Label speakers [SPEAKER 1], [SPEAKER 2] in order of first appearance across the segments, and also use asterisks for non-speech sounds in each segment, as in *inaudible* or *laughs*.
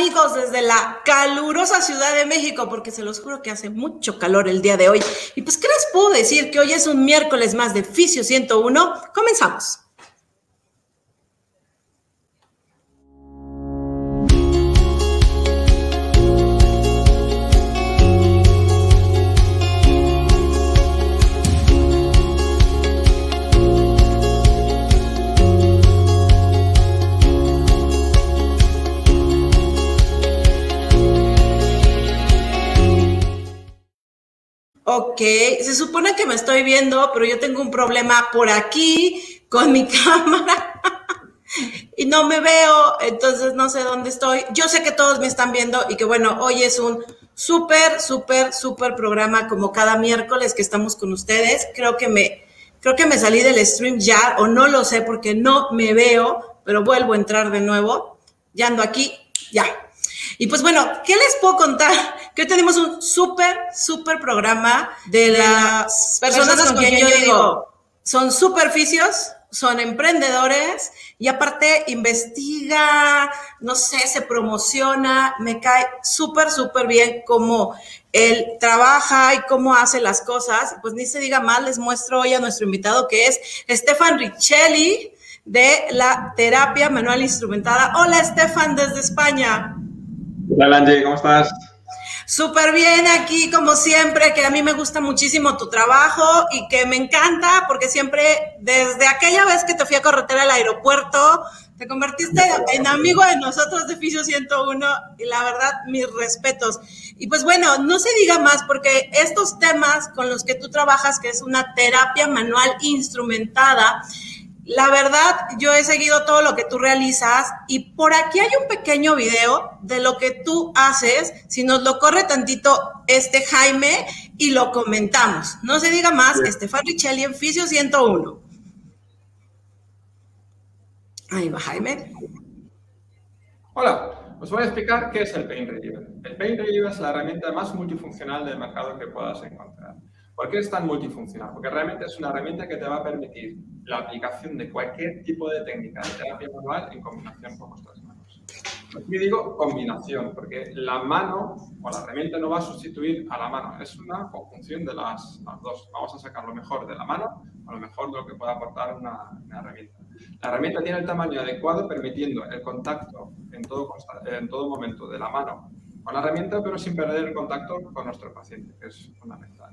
[SPEAKER 1] Amigos desde la calurosa Ciudad de México, porque se los juro que hace mucho calor el día de hoy. Y pues, ¿qué les puedo decir? Que hoy es un miércoles más de Fisio 101. Comenzamos. Ok, se supone que me estoy viendo, pero yo tengo un problema por aquí con mi *laughs* cámara y no me veo, entonces no sé dónde estoy. Yo sé que todos me están viendo y que bueno, hoy es un súper, súper, súper programa como cada miércoles que estamos con ustedes. Creo que me, creo que me salí del stream ya o no lo sé porque no me veo, pero vuelvo a entrar de nuevo. Ya ando aquí, ya. Y pues bueno, ¿qué les puedo contar? Que hoy tenemos un súper, súper programa de las personas, con, quien, yo digo, son superficios, son emprendedores y aparte investiga, no sé, se promociona, me cae súper, súper bien cómo él trabaja y cómo hace las cosas. Pues ni se diga más, les muestro hoy a nuestro invitado que es Stefan Richelli de la terapia manual instrumentada. Hola Stefan desde España.
[SPEAKER 2] Hola Angie, ¿cómo estás?
[SPEAKER 1] Súper bien aquí, como siempre, que a mí me gusta muchísimo tu trabajo y que me encanta porque siempre, desde aquella vez que te fui a correter al aeropuerto, te convertiste en amigo de nosotros de Fisio 101 y la verdad, mis respetos. Y pues bueno, no se diga más porque estos temas con los que tú trabajas, que es una terapia manual instrumentada, la verdad, yo he seguido todo lo que tú realizas y por aquí hay un pequeño video de lo que tú haces. Si nos lo corre tantito este Jaime y lo comentamos. No se diga más, Estefan Richelli en Fisio 101. Ahí va Jaime.
[SPEAKER 2] Hola, os voy a explicar qué es el Paint Reliever. El Paint Reliever es la herramienta más multifuncional del mercado que puedas encontrar. ¿Por qué es tan multifuncional? Porque realmente es una herramienta que te va a permitir la aplicación de cualquier tipo de técnica de terapia manual en combinación con vuestras manos. Aquí digo combinación, porque la mano o la herramienta no va a sustituir a la mano, es una conjunción de las, dos. Vamos a sacar lo mejor de la mano o lo mejor de lo que pueda aportar una, herramienta. La herramienta tiene el tamaño adecuado permitiendo el contacto en todo, en todo momento de la mano con la herramienta, pero sin perder el contacto con nuestro paciente, que es fundamental.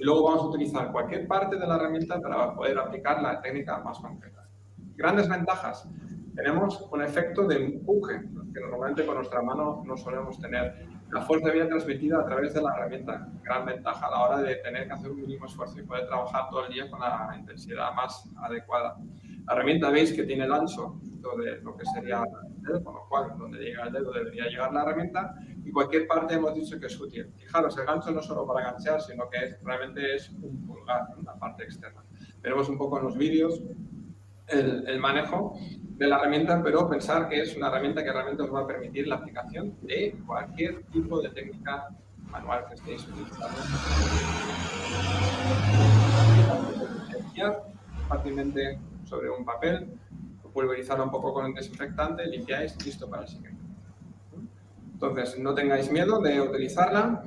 [SPEAKER 2] Y luego vamos a utilizar cualquier parte de la herramienta para poder aplicar la técnica más concreta. Grandes ventajas. Tenemos un efecto de empuje, que normalmente con nuestra mano no solemos tener. La fuerza viene transmitida a través de la herramienta. Gran ventaja a la hora de tener que hacer un mínimo esfuerzo y poder trabajar todo el día con la intensidad más adecuada. La herramienta veis que tiene el ancho de lo que sería el dedo, con lo cual donde llega el dedo debería llegar la herramienta y cualquier parte hemos dicho que es útil. Fijaros, el gancho no solo para enganchar, sino que realmente es un pulgar, una parte externa. Veremos un poco en los vídeos el, el, manejo de la herramienta, pero pensar que es una herramienta que realmente os va a permitir la aplicación de cualquier tipo de técnica manual que estéis utilizando. Fácilmente sobre un papel, pulverizarlo un poco con el desinfectante, limpiáis, listo para el siguiente. Entonces, no tengáis miedo de utilizarla.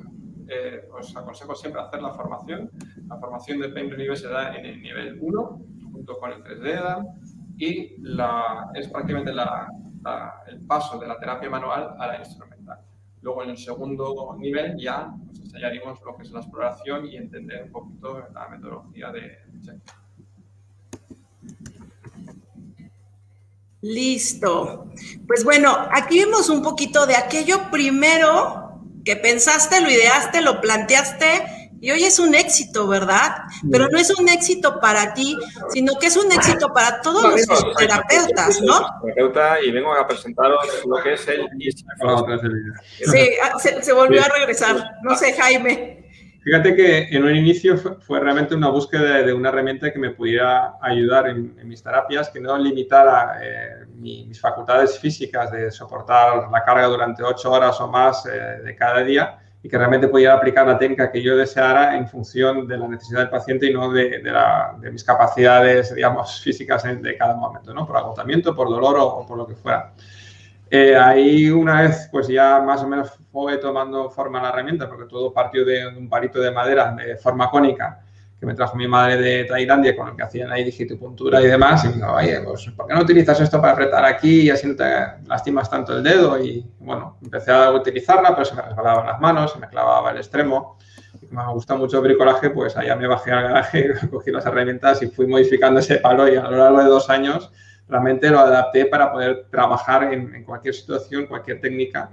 [SPEAKER 2] Eh, os aconsejo siempre hacer la formación. La formación de Paint Relieve se da en el nivel 1, junto con el 3D y la, es prácticamente el paso de la terapia manual a la instrumental. Luego, en el segundo nivel, ya nos enseñaremos lo que es la exploración y entender un poquito la metodología de check.
[SPEAKER 1] Listo. Pues bueno, aquí vemos un poquito de aquello primero que pensaste, lo ideaste, lo planteaste y hoy es un éxito, ¿verdad? Pero no es un éxito para ti, sino que es un éxito para todos los terapeutas, ¿no?
[SPEAKER 2] Terapeuta y vengo a presentaros lo que es el...
[SPEAKER 1] Sí, ah, se, se volvió a regresar. No sé, Jaime.
[SPEAKER 2] Fíjate que en un inicio fue, realmente una búsqueda de, una herramienta que me pudiera ayudar en, mis terapias, que no limitara eh, mis facultades físicas de soportar la carga durante ocho horas o más eh, de cada día y que realmente pudiera aplicar la técnica que yo deseara en función de la necesidad del paciente y no de, mis capacidades, digamos, *laughs* físicas de cada momento, ¿no? Por agotamiento, por dolor o, por lo que fuera. Eh, ahí una vez, pues ya más o menos fue tomando forma la herramienta, porque todo partió de un palito de madera de forma cónica que me trajo mi madre de Tailandia con el que hacían ahí digitopuntura y demás. Y me dijo, oye, pues, ¿por qué no utilizas esto para apretar aquí y así no te lastimas tanto el dedo? Y bueno, empecé a utilizarla, pero se me resbalaban las manos, se me clavaba el extremo. Y como me gusta mucho el bricolaje, pues allá me bajé al garaje, *laughs* cogí las herramientas y fui modificando ese palo y a lo largo de dos años realmente lo adapté para poder trabajar en, en cualquier situación, cualquier técnica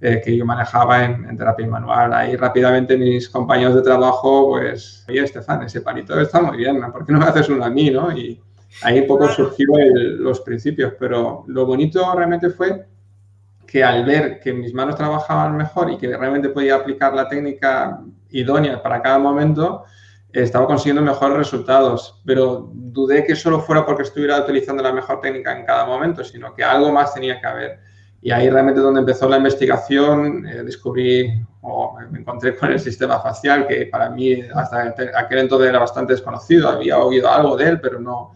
[SPEAKER 2] eh, que yo manejaba en, terapia manual. Ahí rápidamente mis compañeros de trabajo, pues, oye, Estefan, ese palito está muy bien, ¿por qué no me haces uno a mí, no? Y ahí un poco surgieron los principios, pero lo bonito realmente fue que al ver que mis manos trabajaban mejor y que realmente podía aplicar la técnica idónea para cada momento, estaba consiguiendo mejores resultados, pero dudé que solo fuera porque estuviera utilizando la mejor técnica en cada momento, sino que algo más tenía que haber. Y ahí realmente donde empezó la investigación, eh, descubrí o me encontré con el sistema facial, que para mí hasta aquel entonces era bastante desconocido. Había oído algo de él, pero no,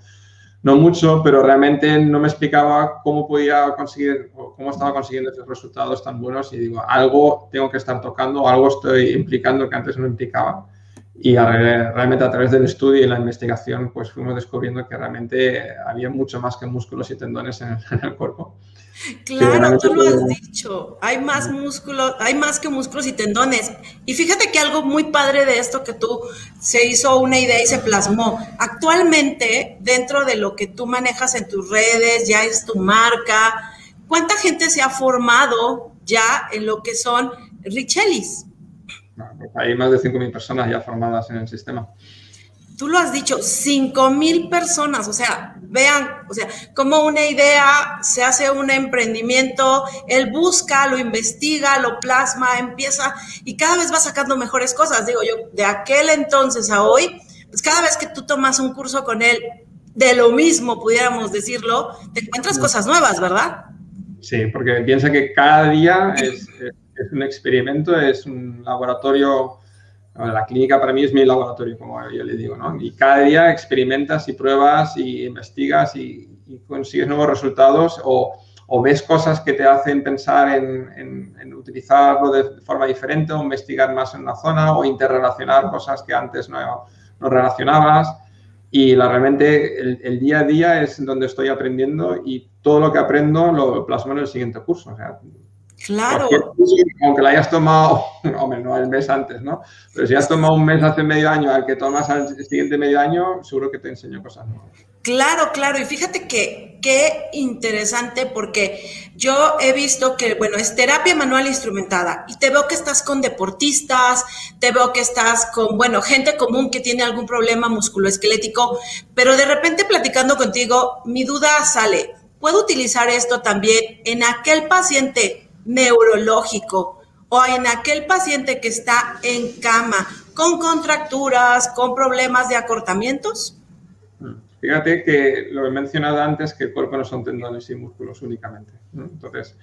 [SPEAKER 2] no mucho, pero realmente no me explicaba cómo podía conseguir cómo estaba consiguiendo esos resultados tan buenos y digo, algo tengo que estar tocando, algo estoy implicando que antes no implicaba. Y realmente a través del estudio y la investigación, pues fuimos descubriendo que realmente había mucho más que músculos y tendones en el cuerpo. *laughs*
[SPEAKER 1] Claro, tú lo has dicho. Hay más músculos, hay más que músculos y tendones. Y fíjate que algo muy padre de esto que tú se hizo una idea y se plasmó. Actualmente, dentro de lo que tú manejas en tus redes, ya es tu marca. ¿Cuánta gente se ha formado ya en lo que son Richelis?
[SPEAKER 2] Hay más de 5.000 personas ya formadas en el sistema
[SPEAKER 1] tú lo has dicho, 5 mil personas, o sea, vean, o sea, como una idea se hace un emprendimiento, él busca, lo investiga, lo plasma, empieza y cada vez va sacando mejores cosas. Digo yo, de aquel entonces a hoy, pues cada vez que tú tomas un curso con él, de lo mismo, pudiéramos decirlo, te encuentras cosas nuevas, ¿verdad?
[SPEAKER 2] Sí, porque piensa que cada día es, es un experimento, es un laboratorio la clínica para mí es mi laboratorio, como yo le digo, ¿no? Y cada día experimentas y pruebas y investigas y, consigues nuevos resultados o, ves cosas que te hacen pensar en, en, utilizarlo de forma diferente o investigar más en una zona o interrelacionar cosas que antes no, relacionabas. Y la, realmente el, día a día es donde estoy aprendiendo y todo lo que aprendo lo plasmo en el siguiente curso.
[SPEAKER 1] Claro.
[SPEAKER 2] aunque la hayas tomado, *laughs* hombre, no el mes antes, ¿no? Pero si has tomado un mes hace medio año al que tomas al siguiente medio año, seguro que te enseño cosas nuevas.
[SPEAKER 1] Claro, claro. Y fíjate que qué interesante porque yo he visto que, bueno, es terapia manual instrumentada y te veo que estás con deportistas, te veo que estás con, bueno, gente común que tiene algún problema musculoesquelético, pero de repente platicando contigo, mi duda sale. ¿Puedo utilizar esto también en aquel paciente neurológico o en aquel paciente que está en cama con contracturas, con problemas de acortamientos?
[SPEAKER 2] Fíjate que lo he mencionado antes, que el cuerpo no son tendones y músculos únicamente. Entonces,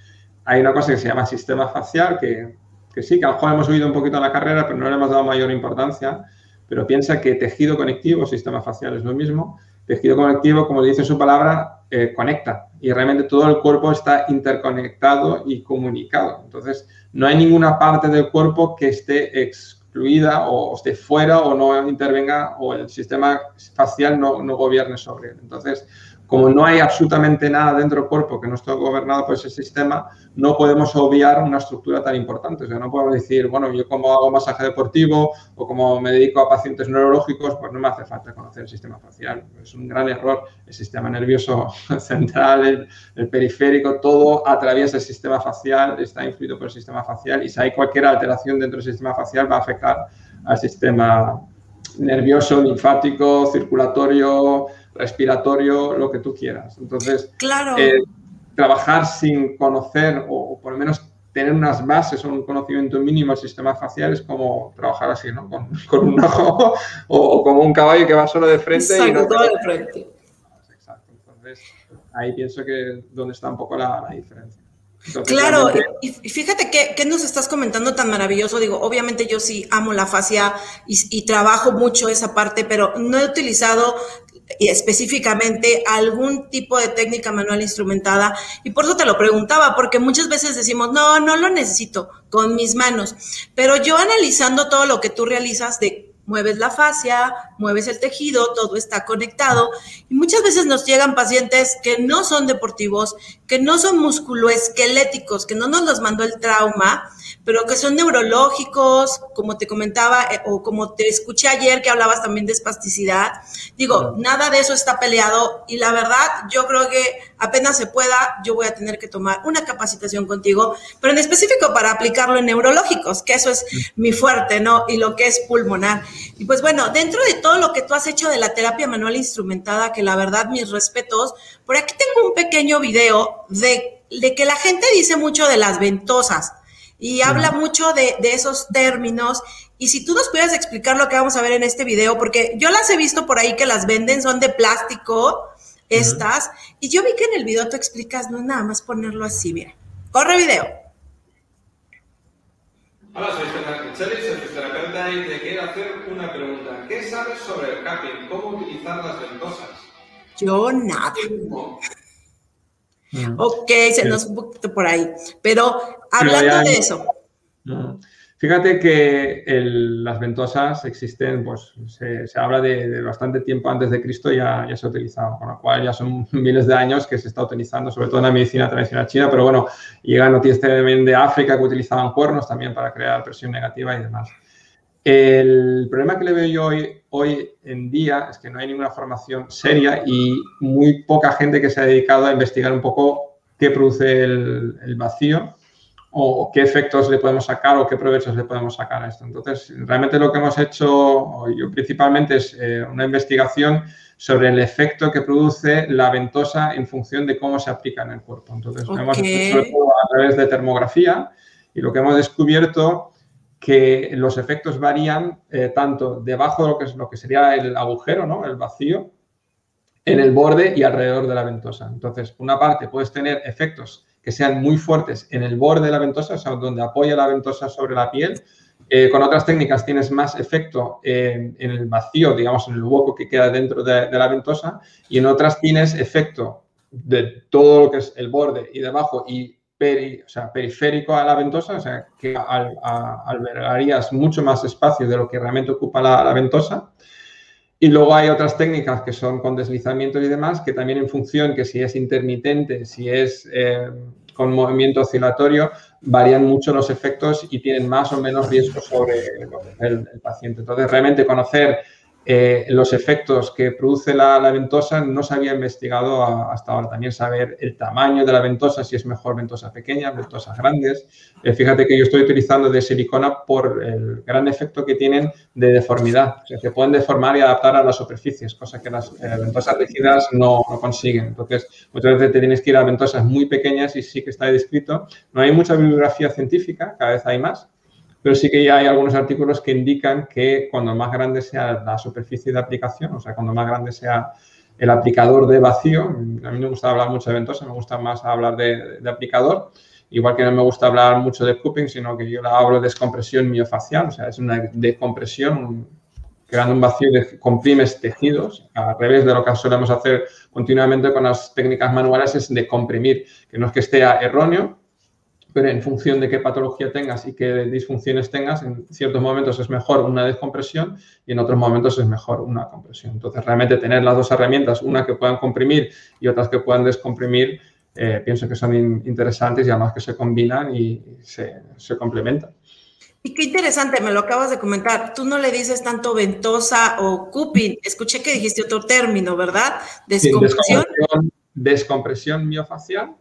[SPEAKER 2] hay una cosa que se llama sistema facial, que, que sí, que a lo mejor hemos oído un poquito en la carrera, pero no le hemos dado mayor importancia. Pero piensa que tejido conectivo, sistema facial es lo mismo. Tejido conectivo, como dice su palabra, eh, conecta y realmente todo el cuerpo está interconectado y comunicado. Entonces, no hay ninguna parte del cuerpo que esté excluida o esté fuera o no intervenga o el sistema facial no, no gobierne sobre él. Entonces, como no hay absolutamente nada dentro del cuerpo que no esté gobernado por ese sistema, no podemos obviar una estructura tan importante. O sea, no podemos decir, bueno, yo como hago masaje deportivo o como me dedico a pacientes neurológicos, pues no me hace falta conocer el sistema facial. Es un gran error. El sistema nervioso *laughs* central, el, periférico, todo atraviesa el sistema facial, está influido por el sistema facial y si hay cualquier alteración dentro del sistema facial va a afectar al sistema nervioso, linfático, circulatorio, respiratorio, lo que tú quieras. Entonces,
[SPEAKER 1] claro.
[SPEAKER 2] Eh, trabajar sin conocer o, por lo menos tener unas bases o un conocimiento mínimo del sistema facial es como trabajar así, ¿no? Con, *laughs* un ojo o, como un caballo que va solo de frente.
[SPEAKER 1] y no todo de frente.
[SPEAKER 2] Exacto. Entonces, ahí pienso que donde está un poco la, diferencia.
[SPEAKER 1] claro, y fíjate que, nos estás comentando tan maravilloso. Digo, obviamente yo sí amo la fascia y, y, trabajo mucho esa parte, pero no he utilizado y específicamente algún tipo de técnica manual instrumentada. Y por eso te lo preguntaba, porque muchas veces decimos, no, no lo necesito con mis manos. Pero yo analizando todo lo que tú realizas de mueves la fascia, mueves el tejido, todo está conectado. Y muchas veces nos llegan pacientes que no son deportivos, que no son musculoesqueléticos, que no nos los mandó el trauma, pero que son neurológicos, como te comentaba, eh, o como te escuché ayer que hablabas también de espasticidad. Digo, nada de eso está peleado y la verdad, yo creo que apenas se pueda, yo voy a tener que tomar una capacitación contigo, pero en específico para aplicarlo en neurológicos, que eso es mi fuerte, ¿no? Y lo que es pulmonar. Y pues bueno, dentro de todo lo que tú has hecho de la terapia manual instrumentada, que la verdad, mis respetos, por aquí tengo un pequeño video de, de que la gente dice mucho de las ventosas y habla mucho de, de, esos términos. Y si tú nos pudieras explicar lo que vamos a ver en este video, porque yo las he visto por ahí que las venden, son de plástico, estas, y yo vi que en el video tú explicas, no es nada más ponerlo así, mira. Corre video.
[SPEAKER 3] Hola, soy Chelis, fisioterapeuta, y te quiero hacer una pregunta. ¿Qué sabes sobre el capping? ¿Cómo utilizar las ventosas?
[SPEAKER 1] Yo nada. Ok, se nos un poquito por ahí. Pero hablando de eso.
[SPEAKER 2] Fíjate que las ventosas existen, pues se, habla de, bastante tiempo antes de Cristo ya, ya se ha utilizado, con lo cual ya son *laughs* miles de años que se está utilizando, sobre todo en la medicina tradicional china, pero bueno, llegan noticias también de África que utilizaban cuernos también para crear presión negativa y demás. El problema que le veo yo hoy, hoy en día es que no hay ninguna formación seria y muy poca gente que se ha dedicado a investigar un poco qué produce el vacío o qué efectos le podemos sacar o qué provechos le podemos sacar a esto. Entonces, realmente lo que hemos hecho yo principalmente es eh, una investigación sobre el efecto que produce la ventosa en función de cómo se aplica en el cuerpo. Entonces, hemos hecho a través de termografía y lo que hemos descubierto que los efectos varían eh, tanto debajo de lo que, es, lo que sería el agujero, ¿no? el vacío, en el borde y alrededor de la ventosa. Entonces, una parte puedes tener efectos que sean muy fuertes en el borde de la ventosa, o sea, donde apoya la ventosa sobre la piel. Eh, con otras técnicas tienes más efecto en el vacío, digamos, en el hueco que queda dentro de, la ventosa, y en otras tienes efecto de todo lo que es el borde y debajo y o sea, periférico a la ventosa, o sea, que albergarías mucho más espacio de lo que realmente ocupa la, ventosa. Y luego hay otras técnicas que son con deslizamiento y demás, que también en función que si es intermitente, si es eh, con movimiento oscilatorio, varían mucho los efectos y tienen más o menos riesgo sobre el, el paciente. Entonces, realmente conocer eh, los efectos que produce la, ventosa no se había investigado hasta ahora. También saber el tamaño de la ventosa, si es mejor ventosa pequeña, ventosas grandes. Eh, fíjate que yo estoy utilizando de silicona por el gran efecto que tienen de deformidad. O sea, que pueden deformar y adaptar a las superficies, cosa que las eh, ventosas rígidas no, no, consiguen. Entonces, muchas veces te tienes que ir a ventosas muy pequeñas y sí que está descrito. No hay mucha bibliografía científica, cada vez hay más pero sí que ya hay algunos artículos que indican que cuando más grande sea la superficie de aplicación, o sea, cuando más grande sea el aplicador de vacío, a mí no me gusta hablar mucho de ventosa, me gusta más hablar de, aplicador, igual que no me gusta hablar mucho de cupping, sino que yo hablo de descompresión miofacial, o sea, es una decompresión, creando un vacío de comprimes tejidos, al revés de lo que solemos hacer continuamente con las técnicas manuales, es de comprimir, que no es que esté erróneo, pero en función de qué patología tengas y qué disfunciones tengas, en ciertos momentos es mejor una descompresión y en otros momentos es mejor una compresión. Entonces, realmente tener las dos herramientas, una que puedan comprimir y otras que puedan descomprimir, eh, pienso que son interesantes y además que se combinan y se, se complementan.
[SPEAKER 1] Y qué interesante, me lo acabas de comentar. Tú no le dices tanto ventosa o cupping. Escuché que dijiste otro término, ¿verdad?
[SPEAKER 2] Descompresión. descompresión miofacial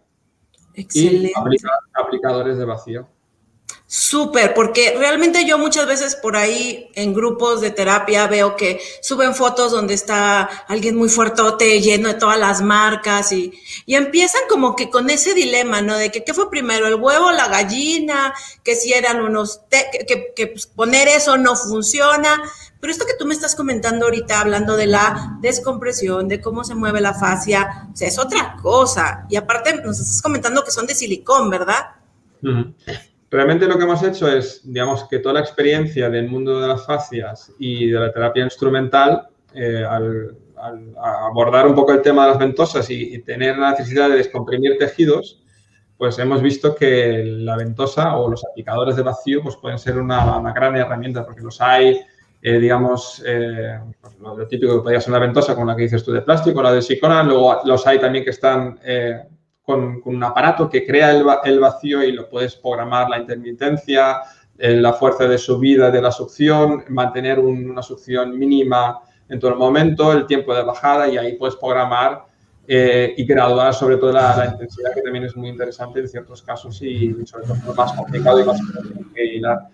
[SPEAKER 2] Excelente. Y aplicadores de vacío.
[SPEAKER 1] Súper, porque realmente yo muchas veces por ahí en grupos de terapia veo que suben fotos donde está alguien muy fuertote, lleno de todas las marcas y, y empiezan como que con ese dilema, ¿no? De que qué fue primero, el huevo la gallina, que si eran unos, que, que, pues, poner eso no funciona. Pero esto que tú me estás comentando ahorita, hablando de la descompresión, de cómo se mueve la fascia, es otra cosa. Y aparte nos estás comentando que son de silicón, ¿verdad?
[SPEAKER 2] Realmente lo que hemos hecho es, digamos, que toda la experiencia del mundo de las fascias y de la terapia instrumental, eh, al, abordar un poco el tema de las ventosas y, tener la necesidad de descomprimir tejidos, pues hemos visto que la ventosa o los aplicadores de vacío pues pueden ser una, gran herramienta porque los hay, eh, digamos, eh, lo, típico que podría ser una ventosa como la que dices tú de plástico, la de sicona, luego los hay también que están eh, con, un aparato que crea el, el, vacío y lo puedes programar la intermitencia, la fuerza de subida de la succión, mantener una succión mínima en todo el momento, el tiempo de bajada y ahí puedes programar eh, y graduar sobre todo la, intensidad, que también es muy interesante en ciertos casos y sobre todo más complicado y más hilar.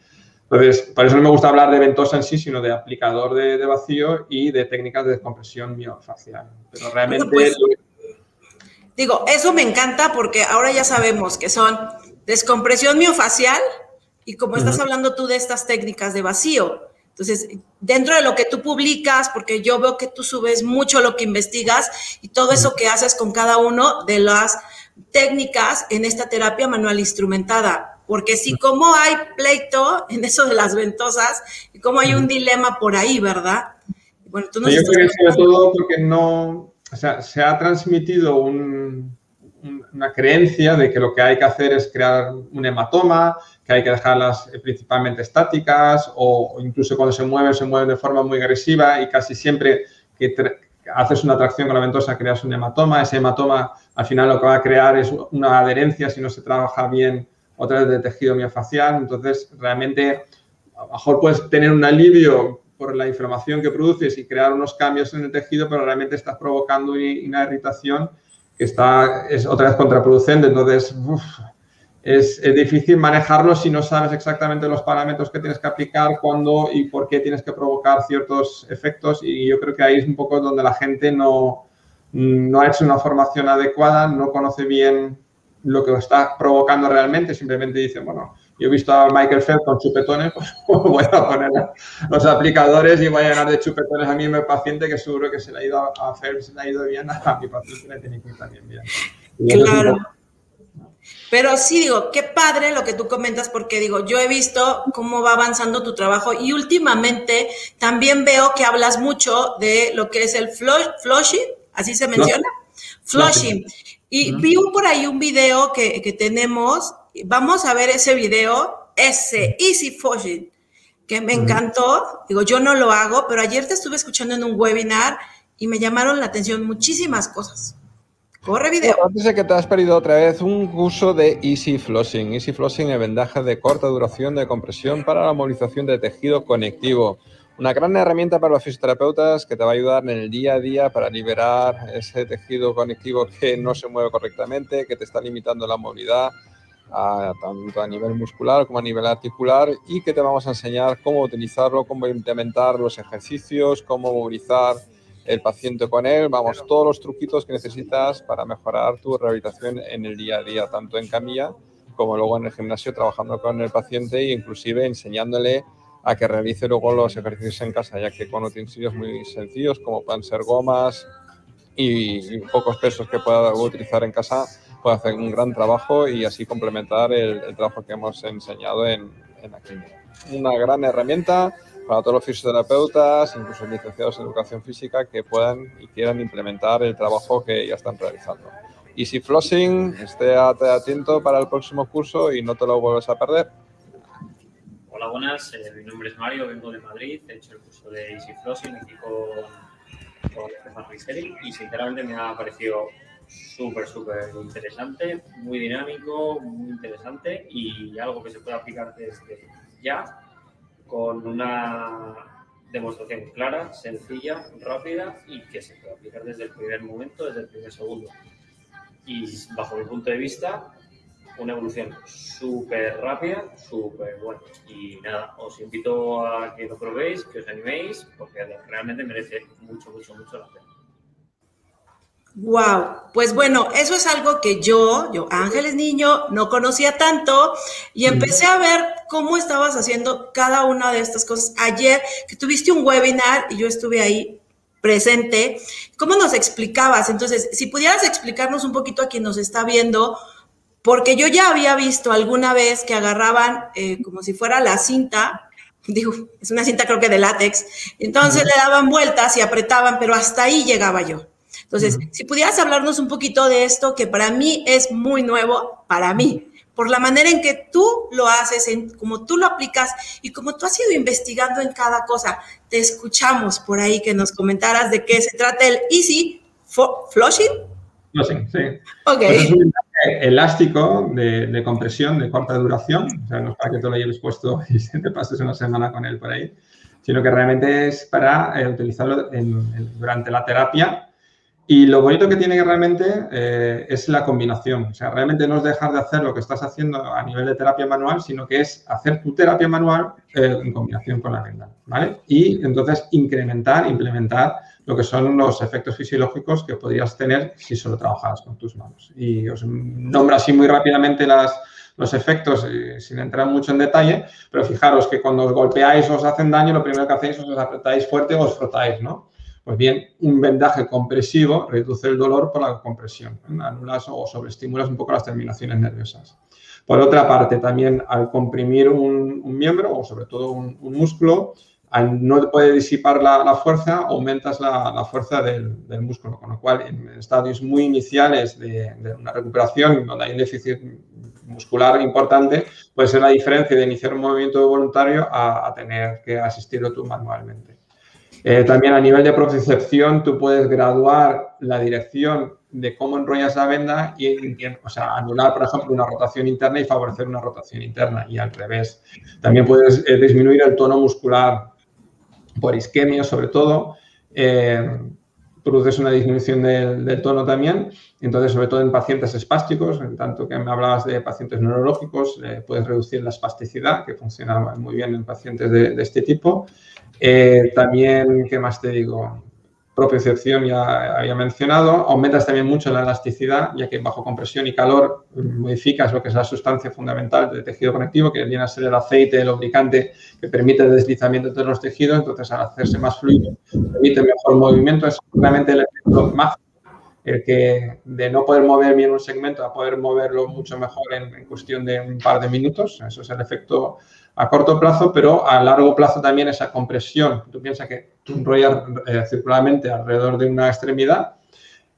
[SPEAKER 2] Entonces, por eso no me gusta hablar de ventosa en sí, sino de aplicador de, vacío y de técnicas de descompresión miofacial. Pero realmente... Pues,
[SPEAKER 1] digo, eso me encanta porque ahora ya sabemos que son descompresión miofacial y como estás hablando tú de estas técnicas de vacío. Entonces, dentro de lo que tú publicas, porque yo veo que tú subes mucho lo que investigas y todo eso que haces con cada uno de las técnicas en esta terapia manual instrumentada. Porque sí, como hay pleito en eso de las ventosas y como hay un dilema por ahí, ¿verdad?
[SPEAKER 2] Bueno, tú yo creo que sobre todo porque no, o sea, se ha transmitido una creencia de que lo que hay que hacer es crear un hematoma, que hay que dejarlas eh, principalmente estáticas o, incluso cuando se mueven, se mueven de forma muy agresiva y casi siempre que haces una tracción con la ventosa creas un hematoma. Ese hematoma al final lo que va a crear es una adherencia si no se trabaja bien otra vez de tejido miofacial. Entonces, realmente, a lo mejor puedes tener un alivio por la inflamación que produces y crear unos cambios en el tejido, pero realmente estás provocando una irritación que está, es otra vez contraproducente. Entonces, es, difícil manejarlo si no sabes exactamente los parámetros que tienes que aplicar, cuándo y por qué tienes que provocar ciertos efectos. Y yo creo que ahí es un poco donde la gente no, no ha hecho una formación adecuada, no conoce bien lo que está provocando realmente, simplemente dice, bueno, yo he visto a Michael Phelps con chupetones, *laughs* pues voy a poner los aplicadores y voy a llenar de chupetones a mi paciente que seguro que se le ha ido a Phelps, se le ha ido bien, *laughs* a mi paciente le tiene que ir también bien.
[SPEAKER 1] claro. Pero sí digo, qué padre lo que tú comentas, porque digo, yo he visto cómo va avanzando tu trabajo y últimamente también veo que hablas mucho de lo que es el flushing, así se menciona, flushing. Y vi por ahí un video que, que, tenemos, vamos a ver ese video, ese Easy Flushing, que me encantó. Digo, yo no lo hago, pero ayer te estuve escuchando en un webinar y me llamaron la atención muchísimas cosas. Corre video.
[SPEAKER 4] Antes de que te has perdido otra vez un curso de Easy Flossing. Easy Flossing es vendaje de corta duración de compresión para la movilización de tejido conectivo. Una gran herramienta para los fisioterapeutas que te va a ayudar en el día a día para liberar ese tejido conectivo que no se mueve correctamente, que te está limitando la movilidad, tanto a nivel muscular como a nivel articular, y que te vamos a enseñar cómo utilizarlo, cómo implementar los ejercicios, cómo movilizar el paciente con él, vamos, todos los truquitos que necesitas para mejorar tu rehabilitación en el día a día, tanto en camilla como luego en el gimnasio trabajando con el paciente e inclusive enseñándole a que realice luego los ejercicios en casa, ya que con utensilios muy sencillos como pueden ser gomas y, pocos pesos que pueda utilizar en casa, puede hacer un gran trabajo y así complementar el, trabajo que hemos enseñado en, en la clínica. Una gran herramienta para todos los fisioterapeutas, incluso licenciados en educación física que puedan y quieran implementar el trabajo que ya están realizando. Easy Flossing, esté atento para el próximo curso y no te lo vuelvas a perder.
[SPEAKER 5] Hola, buenas. Eh, mi nombre es Mario, vengo de Madrid. He hecho el curso de Easy Flossing aquí con, con Stefan y sinceramente me ha parecido súper, súper interesante, muy dinámico, muy interesante y algo que se puede aplicar desde ya con una demostración clara, sencilla, rápida y que se puede aplicar desde el primer momento, desde el primer segundo. Y bajo mi punto de vista, una evolución súper rápida, súper buena. Y nada, os invito a que lo probéis, que os animéis, porque realmente merece mucho, mucho, mucho la pena.
[SPEAKER 1] Wow, pues bueno, eso es algo que yo, yo Ángeles Niño, no conocía tanto y empecé a ver cómo estabas haciendo cada una de estas cosas. Ayer que tuviste un webinar y yo estuve ahí presente, ¿cómo nos explicabas? Entonces, si pudieras explicarnos un poquito a quien nos está viendo, porque yo ya había visto alguna vez que agarraban eh, como si fuera la cinta digo, es una cinta creo que de látex, entonces le daban vueltas y apretaban, pero hasta ahí llegaba yo. Entonces, si pudieras hablarnos un poquito de esto, que para mí es muy nuevo, para mí, por la manera en que tú lo haces, en cómo tú lo aplicas y como tú has ido investigando en cada cosa. Te escuchamos por ahí que nos comentaras de qué se trata el Easy Flushing.
[SPEAKER 2] Flushing, sí. Ok. Pues es un elástico de, compresión de corta duración, o sea, no es para que tú lo lleves puesto *laughs* y te pases una semana con él por ahí, sino que realmente es para eh, utilizarlo durante la terapia y lo bonito que tiene realmente eh, es la combinación. O sea, realmente no es dejar de hacer lo que estás haciendo a nivel de terapia manual, sino que es hacer tu terapia manual eh, en combinación con la venda, ¿vale? Y entonces incrementar, implementar lo que son los efectos fisiológicos que podrías tener si solo trabajas con tus manos. Y os nombro así muy rápidamente las, los efectos eh, sin entrar mucho en detalle, pero fijaros que cuando os golpeáis o os hacen daño, lo primero que hacéis es os apretáis fuerte o os frotáis, ¿no? Pues bien, un vendaje compresivo reduce el dolor por la compresión, anulas o sobreestimulas un poco las terminaciones nerviosas. Por otra parte, también al comprimir un, miembro o sobre todo un, músculo, no puede disipar la, fuerza, aumentas la, fuerza del, músculo, con lo cual en estadios muy iniciales de, una recuperación, donde hay un déficit muscular importante, puede ser la diferencia de iniciar un movimiento voluntario a, a tener que asistirlo tú manualmente. Eh, también a nivel de propiocepción, tú puedes graduar la dirección de cómo enrollas la venda y, o sea, anular, por ejemplo, una rotación interna y favorecer una rotación interna y al revés. También puedes eh, disminuir el tono muscular por isquemia, sobre todo. Eh, produces una disminución del, tono también. Entonces, sobre todo en pacientes espásticos, en tanto que me hablabas de pacientes neurológicos, puedes reducir la espasticidad, que funciona muy bien en pacientes de este tipo. Eh, también, ¿qué más te digo? Propiocepción ya había mencionado. Aumentas también mucho la elasticidad, ya que bajo compresión y calor modificas lo que es la sustancia fundamental del tejido conectivo, que viene a ser el aceite, el lubricante que permite el deslizamiento de los tejidos. Entonces, al hacerse más fluido, permite mejor movimiento. Es realmente el efecto más el que de no poder mover bien un segmento a poder moverlo mucho mejor en, cuestión de un par de minutos. Eso es el efecto a corto plazo, pero a largo plazo también esa compresión. Tú piensas que tú enrollas eh, circularmente alrededor de una extremidad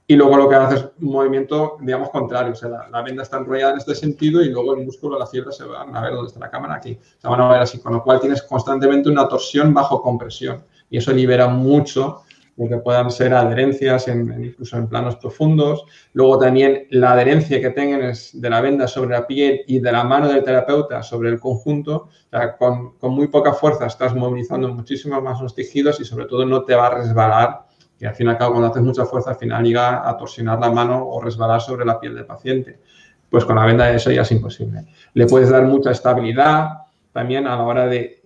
[SPEAKER 2] y luego lo que haces es un movimiento, digamos, contrario. O sea, la, venda está enrollada en este sentido y luego el músculo, la fibra se van a ver dónde está la cámara aquí. Se van a ver así, con lo cual tienes constantemente una torsión bajo compresión y eso libera mucho que puedan ser adherencias en, incluso en planos profundos. Luego también la adherencia que tengan es de la venda sobre la piel y de la mano del terapeuta sobre el conjunto. O sea, con, con, muy poca fuerza estás movilizando muchísimo más los tejidos y sobre todo no te va a resbalar. Y al fin y al cabo, cuando haces mucha fuerza, al final llega a torsionar la mano o resbalar sobre la piel del paciente. Pues con la venda eso ya es imposible. Le puedes dar mucha estabilidad, también a la hora de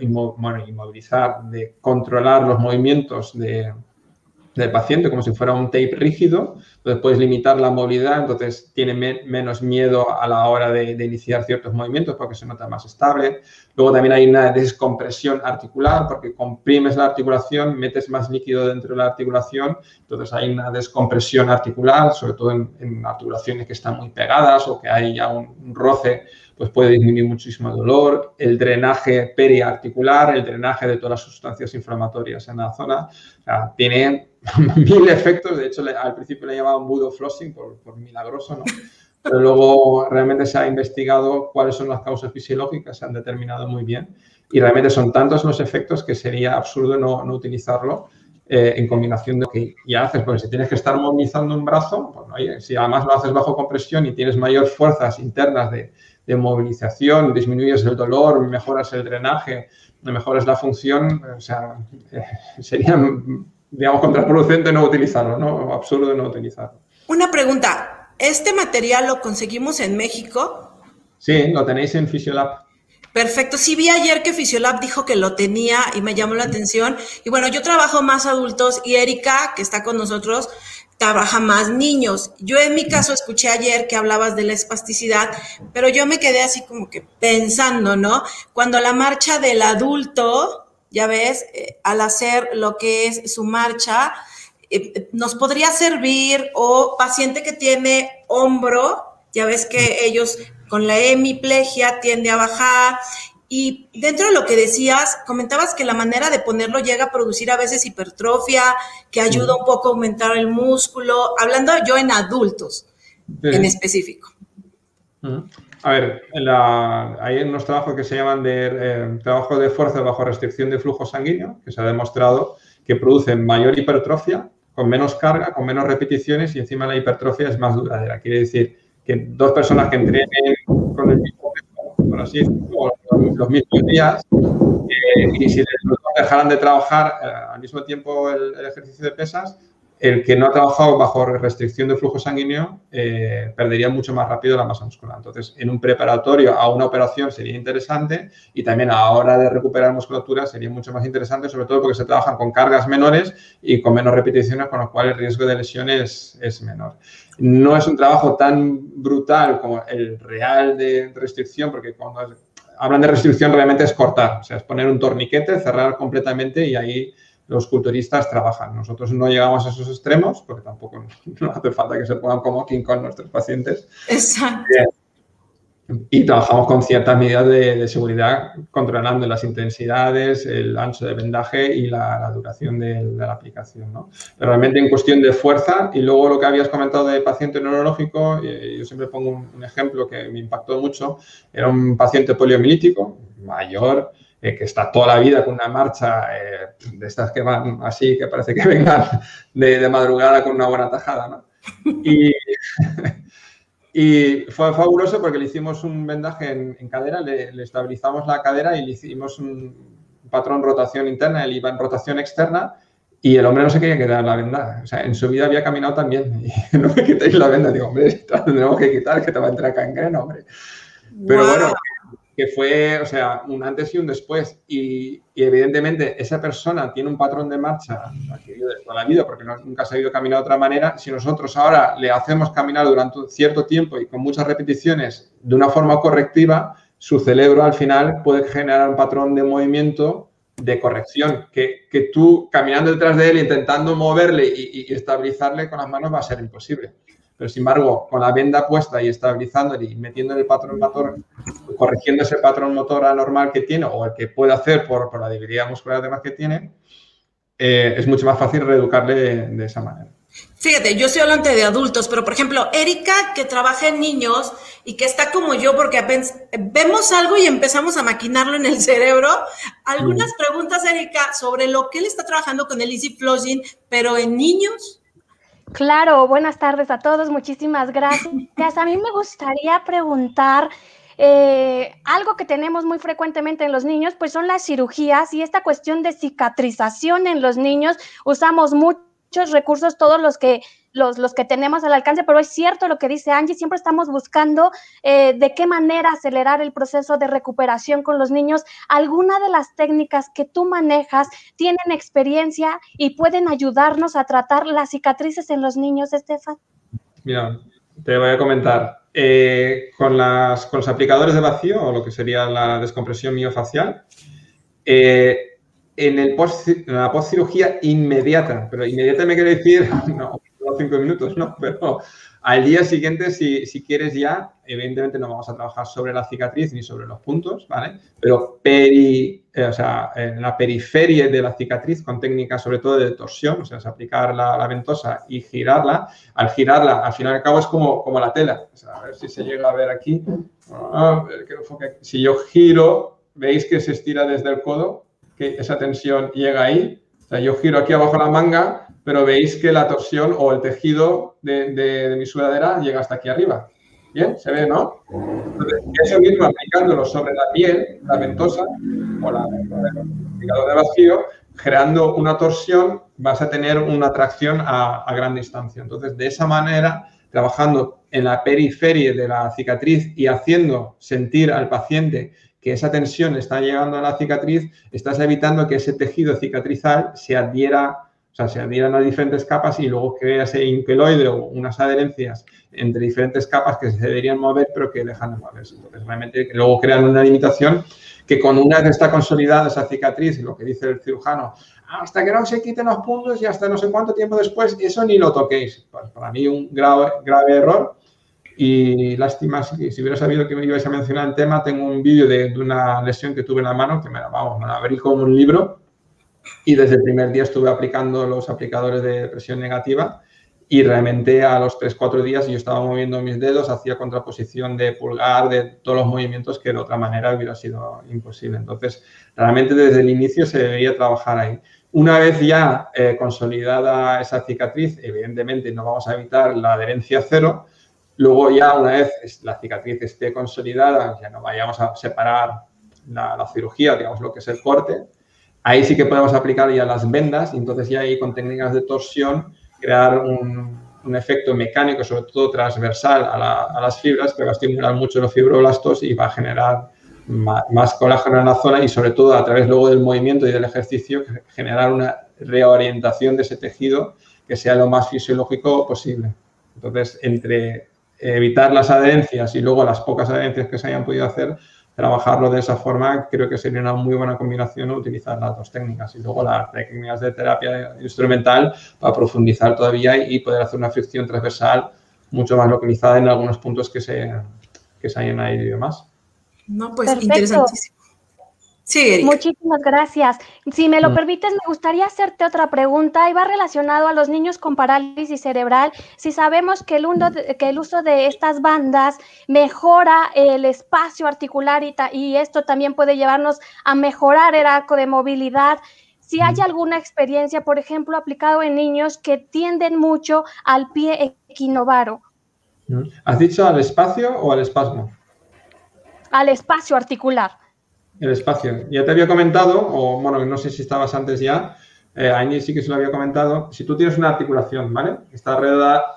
[SPEAKER 2] inmovilizar, de controlar los movimientos de, del paciente como si fuera un tape rígido, entonces puedes limitar la movilidad, entonces tiene menos miedo a la hora de, iniciar ciertos movimientos porque se nota más estable. Luego también hay una descompresión articular porque comprimes la articulación, metes más líquido dentro de la articulación, entonces hay una descompresión articular, sobre todo en, articulaciones que están muy pegadas o que hay ya un roce pues puede disminuir muchísimo el dolor, el drenaje periarticular, el drenaje de todas las sustancias inflamatorias en la zona. O sea, tiene *laughs* mil efectos. De hecho, al principio le llamaban budo flossing por, por milagroso, ¿no? Pero luego realmente se ha investigado cuáles son las causas fisiológicas, se han determinado muy bien. Y realmente son tantos los efectos que sería absurdo no, no utilizarlo eh, en combinación de lo que ya haces. Porque si tienes que estar movilizando un brazo, pues, si además lo haces bajo compresión y tienes mayor fuerzas internas de, de movilización, disminuyes el dolor, mejoras el drenaje, mejoras la función, o sea, eh, sería, digamos, contraproducente no utilizarlo, ¿no? Absurdo no utilizarlo.
[SPEAKER 1] Una pregunta, ¿este material lo conseguimos en México?
[SPEAKER 2] Sí, lo tenéis en Fisiolab.
[SPEAKER 1] Perfecto. Sí vi ayer que Fisiolab dijo que lo tenía y me llamó la atención. Y bueno, yo trabajo más adultos y Erika, que está con nosotros, trabaja más niños. Yo en mi caso escuché ayer que hablabas de la espasticidad, pero yo me quedé así como que pensando, ¿no? Cuando la marcha del adulto, ya ves, eh, al hacer lo que es su marcha, eh, nos podría servir o paciente que tiene hombro, ya ves que ellos con la hemiplegia tiende a bajar Y dentro de lo que decías, comentabas que la manera de ponerlo llega a producir a veces hipertrofia, que ayuda un poco a aumentar el músculo, hablando yo en adultos en específico.
[SPEAKER 2] A ver, hay unos trabajos que se llaman de eh, trabajo de fuerza bajo restricción de flujo sanguíneo, que se ha demostrado que producen mayor hipertrofia, con menos carga, con menos repeticiones y encima la hipertrofia es más duradera. Quiere decir que dos personas que entrenen con el mismo por así decirlo, los mismos días, eh, y si dejaran de trabajar eh, al mismo tiempo el ejercicio de pesas, el que no ha trabajado bajo restricción de flujo sanguíneo eh, perdería mucho más rápido la masa muscular. Entonces, en un preparatorio a una operación sería interesante y también a la hora de recuperar musculatura sería mucho más interesante, sobre todo porque se trabajan con cargas menores y con menos repeticiones, con lo cual el riesgo de lesiones es menor. No es un trabajo tan brutal como el real de restricción, porque cuando hablan de restricción realmente es cortar, o sea, es poner un torniquete, cerrar completamente y ahí los culturistas trabajan. Nosotros no llegamos a esos extremos porque tampoco *laughs* no hace falta que se pongan como King con nuestros pacientes.
[SPEAKER 1] Exacto.
[SPEAKER 2] Y trabajamos con ciertas medidas de, seguridad, controlando las intensidades, el ancho de vendaje y la, duración de, la aplicación. ¿no? Pero realmente en cuestión de fuerza, y luego lo que habías comentado de paciente neurológico, eh, yo siempre pongo un, un, ejemplo que me impactó mucho, era un paciente poliomilítico, mayor, eh, que está toda la vida con una marcha eh, de estas que van así, que parece que *laughs* vengan de, madrugada con una buena tajada, ¿no? Y, *laughs* y, fue fabuloso porque le hicimos un vendaje en, cadera, le, estabilizamos la cadera y le hicimos un patrón rotación interna, él iba en rotación externa y el hombre no se quería quitar la venda. O sea, en su vida había caminado también *laughs* y no me quitéis la venda. Digo, hombre, *laughs* la tendremos que quitar, que te va a entrar cangreno, hombre. Pero bueno, que fue, o sea, un antes y un después. Y, evidentemente esa persona tiene un patrón de marcha adquirido de toda la vida porque nunca ha sabido caminar de otra manera. Si nosotros ahora le hacemos caminar durante un cierto tiempo y con muchas repeticiones de una forma correctiva, su cerebro al final puede generar un patrón de movimiento de corrección, que, que tú caminando detrás de él, intentando moverle y estabilizarle con las manos va a ser imposible. Pero sin embargo, con la venda puesta y estabilizándole y metiendo en el patrón motor, corrigiendo ese patrón motor anormal que tiene o el que puede hacer por, por la debilidad muscular además que tiene, eh, es mucho más fácil reeducarle de, esa manera.
[SPEAKER 1] Fíjate, yo estoy hablando de adultos, pero por ejemplo, Erika que trabaja en niños y que está como yo porque vemos algo y empezamos a maquinarlo en el cerebro. Algunas preguntas, Erika, sobre lo que él está trabajando con el Easy Flossing, pero en niños.
[SPEAKER 6] Claro, buenas tardes a todos, muchísimas gracias. A mí me gustaría preguntar eh, algo que tenemos muy frecuentemente en los niños, pues son las cirugías y esta cuestión de cicatrización en los niños. Usamos muchos recursos, todos los que los, los, que tenemos al alcance, pero es cierto lo que dice Angie, siempre estamos buscando eh, de qué manera acelerar el proceso de recuperación con los niños. ¿Alguna de las técnicas que tú manejas tienen experiencia y pueden ayudarnos a tratar las cicatrices en los niños, Estefan?
[SPEAKER 2] Mira, te voy a comentar. Eh, con, las, con los aplicadores de vacío, o lo que sería la descompresión miofacial, eh, en, el post, en la postcirugía inmediata, pero inmediata me quiere decir, *laughs* no, cinco minutos, ¿no? *laughs* Pero al día siguiente, si, si, quieres ya, evidentemente no vamos a trabajar sobre la cicatriz ni sobre los puntos, ¿vale? Pero peri, eh, o sea, en la periferia de la cicatriz con técnicas sobre todo de torsión, o sea, es aplicar la, ventosa y girarla. Al girarla, al fin y al cabo es como, como la tela. O sea, a ver si se llega a ver aquí. Ah, si yo giro, veis que se estira desde el codo, que esa tensión llega ahí. O sea, yo giro aquí abajo la manga pero veis que la torsión o el tejido de, mi sudadera llega hasta aquí arriba. Bien, se ve, ¿no? Entonces, eso mismo aplicándolo sobre la piel, la ventosa o la, aplicador de vacío, creando una torsión, vas a tener una tracción a, a, gran distancia. Entonces, de esa manera, trabajando en la periferia de la cicatriz y haciendo sentir al paciente que esa tensión está llegando a la cicatriz, estás evitando que ese tejido cicatrizal se adhiera o sea, se adhieran a diferentes capas y luego crea ese inqueloide o unas adherencias entre diferentes capas que se deberían mover pero que dejan de moverse. Entonces, realmente luego crean una limitación que con una vez está consolidada esa cicatriz, lo que dice el cirujano, hasta que no se quiten los puntos y hasta no sé cuánto tiempo después, eso ni lo toquéis. Pues para mí un grave, grave error Y lástima, si, si hubiera sabido que me ibais a mencionar el tema, tengo un vídeo de, una lesión que tuve en la mano que me la, vamos, me la abrí como un libro y desde el primer día estuve aplicando los aplicadores de presión negativa y realmente a los 3-4 días yo estaba moviendo mis dedos, hacía contraposición de pulgar, de todos los movimientos que de otra manera hubiera sido imposible. Entonces, realmente desde el inicio se debía trabajar ahí. Una vez ya eh, consolidada esa cicatriz, evidentemente no vamos a evitar la adherencia cero, luego ya una vez la cicatriz esté consolidada, ya no vayamos a separar la, cirugía, digamos lo que es el corte, ahí sí que podemos aplicar ya las vendas y entonces ya ahí con técnicas de torsión crear un, efecto mecánico, sobre todo transversal a, las fibras, que va a estimular mucho los fibroblastos y va a generar más, más, colágeno en la zona y sobre todo a través luego del movimiento y del ejercicio generar una reorientación de ese tejido que sea lo más fisiológico posible. Entonces, entre evitar las adherencias y luego las pocas adherencias que se hayan podido hacer, trabajarlo de esa forma, creo que sería una muy buena combinación utilizar las dos técnicas y luego las técnicas de terapia instrumental para profundizar todavía y poder hacer una fricción transversal mucho más localizada en algunos puntos que se, que se hayan añadido más.
[SPEAKER 1] No, pues Perfecto. interesantísimo.
[SPEAKER 6] Sí, Erika. Muchísimas gracias. Si me lo mm. permites, me gustaría hacerte otra pregunta y va relacionado a los niños con parálisis cerebral. Si sabemos que el, que el uso de estas bandas mejora el espacio articular y, y, esto también puede llevarnos a mejorar el arco de movilidad, si hay alguna experiencia, por ejemplo, aplicado en niños que tienden mucho al pie equinovaro.
[SPEAKER 2] ¿Has dicho al espacio o al espasmo?
[SPEAKER 6] Al espacio articular.
[SPEAKER 2] El espacio. Ya te había comentado, o bueno, no sé si estabas antes ya, eh, sí que se lo había comentado, si tú tienes una articulación, ¿vale? Está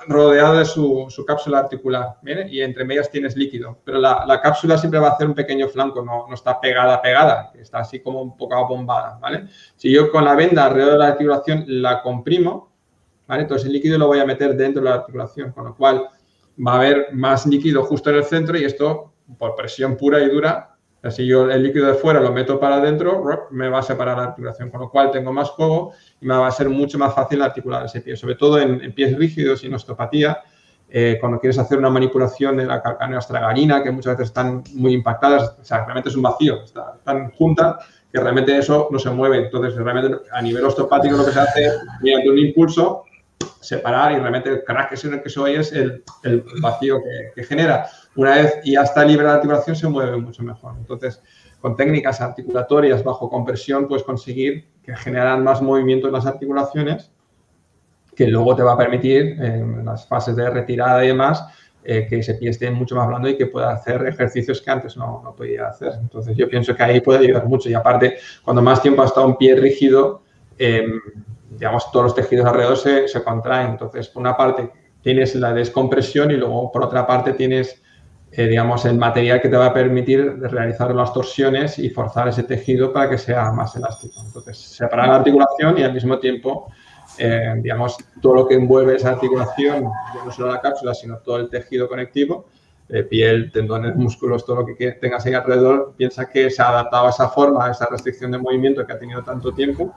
[SPEAKER 2] rodeada de su, su, cápsula articular, ¿vale? Y entre medias tienes líquido, pero la, la, cápsula siempre va a hacer un pequeño flanco, no, no está pegada, pegada, está así como un poco abombada, ¿vale? Si yo con la venda alrededor de la articulación la comprimo, ¿vale? Entonces el líquido lo voy a meter dentro de la articulación, con lo cual va a haber más líquido justo en el centro y esto, por presión pura y dura, si yo el líquido de fuera lo meto para adentro, me va a separar la articulación, con lo cual tengo más juego y me va a ser mucho más fácil articular ese pie, sobre todo en, pies rígidos y en osteopatía, eh, cuando quieres hacer una manipulación de la calcánea astragalina, que muchas veces están muy impactadas, o sea, realmente es un vacío, está tan junta que realmente eso no se mueve. Entonces, realmente a nivel osteopático lo que se hace mediante un impulso, separar y realmente el crack que se oye es el, vacío que, que genera una vez ya está libre la articulación, se mueve mucho mejor. Entonces, con técnicas articulatorias bajo compresión, puedes conseguir que generan más movimiento en las articulaciones, que luego te va a permitir, en las fases de retirada y demás, eh, que ese pie esté mucho más blando y que pueda hacer ejercicios que antes no, no, podía hacer. Entonces, yo pienso que ahí puede ayudar mucho. Y aparte, cuando más tiempo ha estado un pie rígido, eh, digamos, todos los tejidos alrededor se, se contraen. Entonces, por una parte, tienes la descompresión y luego, por otra parte, tienes eh, digamos, el material que te va a permitir realizar las torsiones y forzar ese tejido para que sea más elástico. Entonces, separar la articulación y al mismo tiempo, eh, digamos, todo lo que envuelve esa articulación, no solo la cápsula, sino todo el tejido conectivo, eh, piel, tendones, músculos, todo lo que tengas ahí alrededor, piensa que se ha adaptado a esa forma, a esa restricción de movimiento que ha tenido tanto tiempo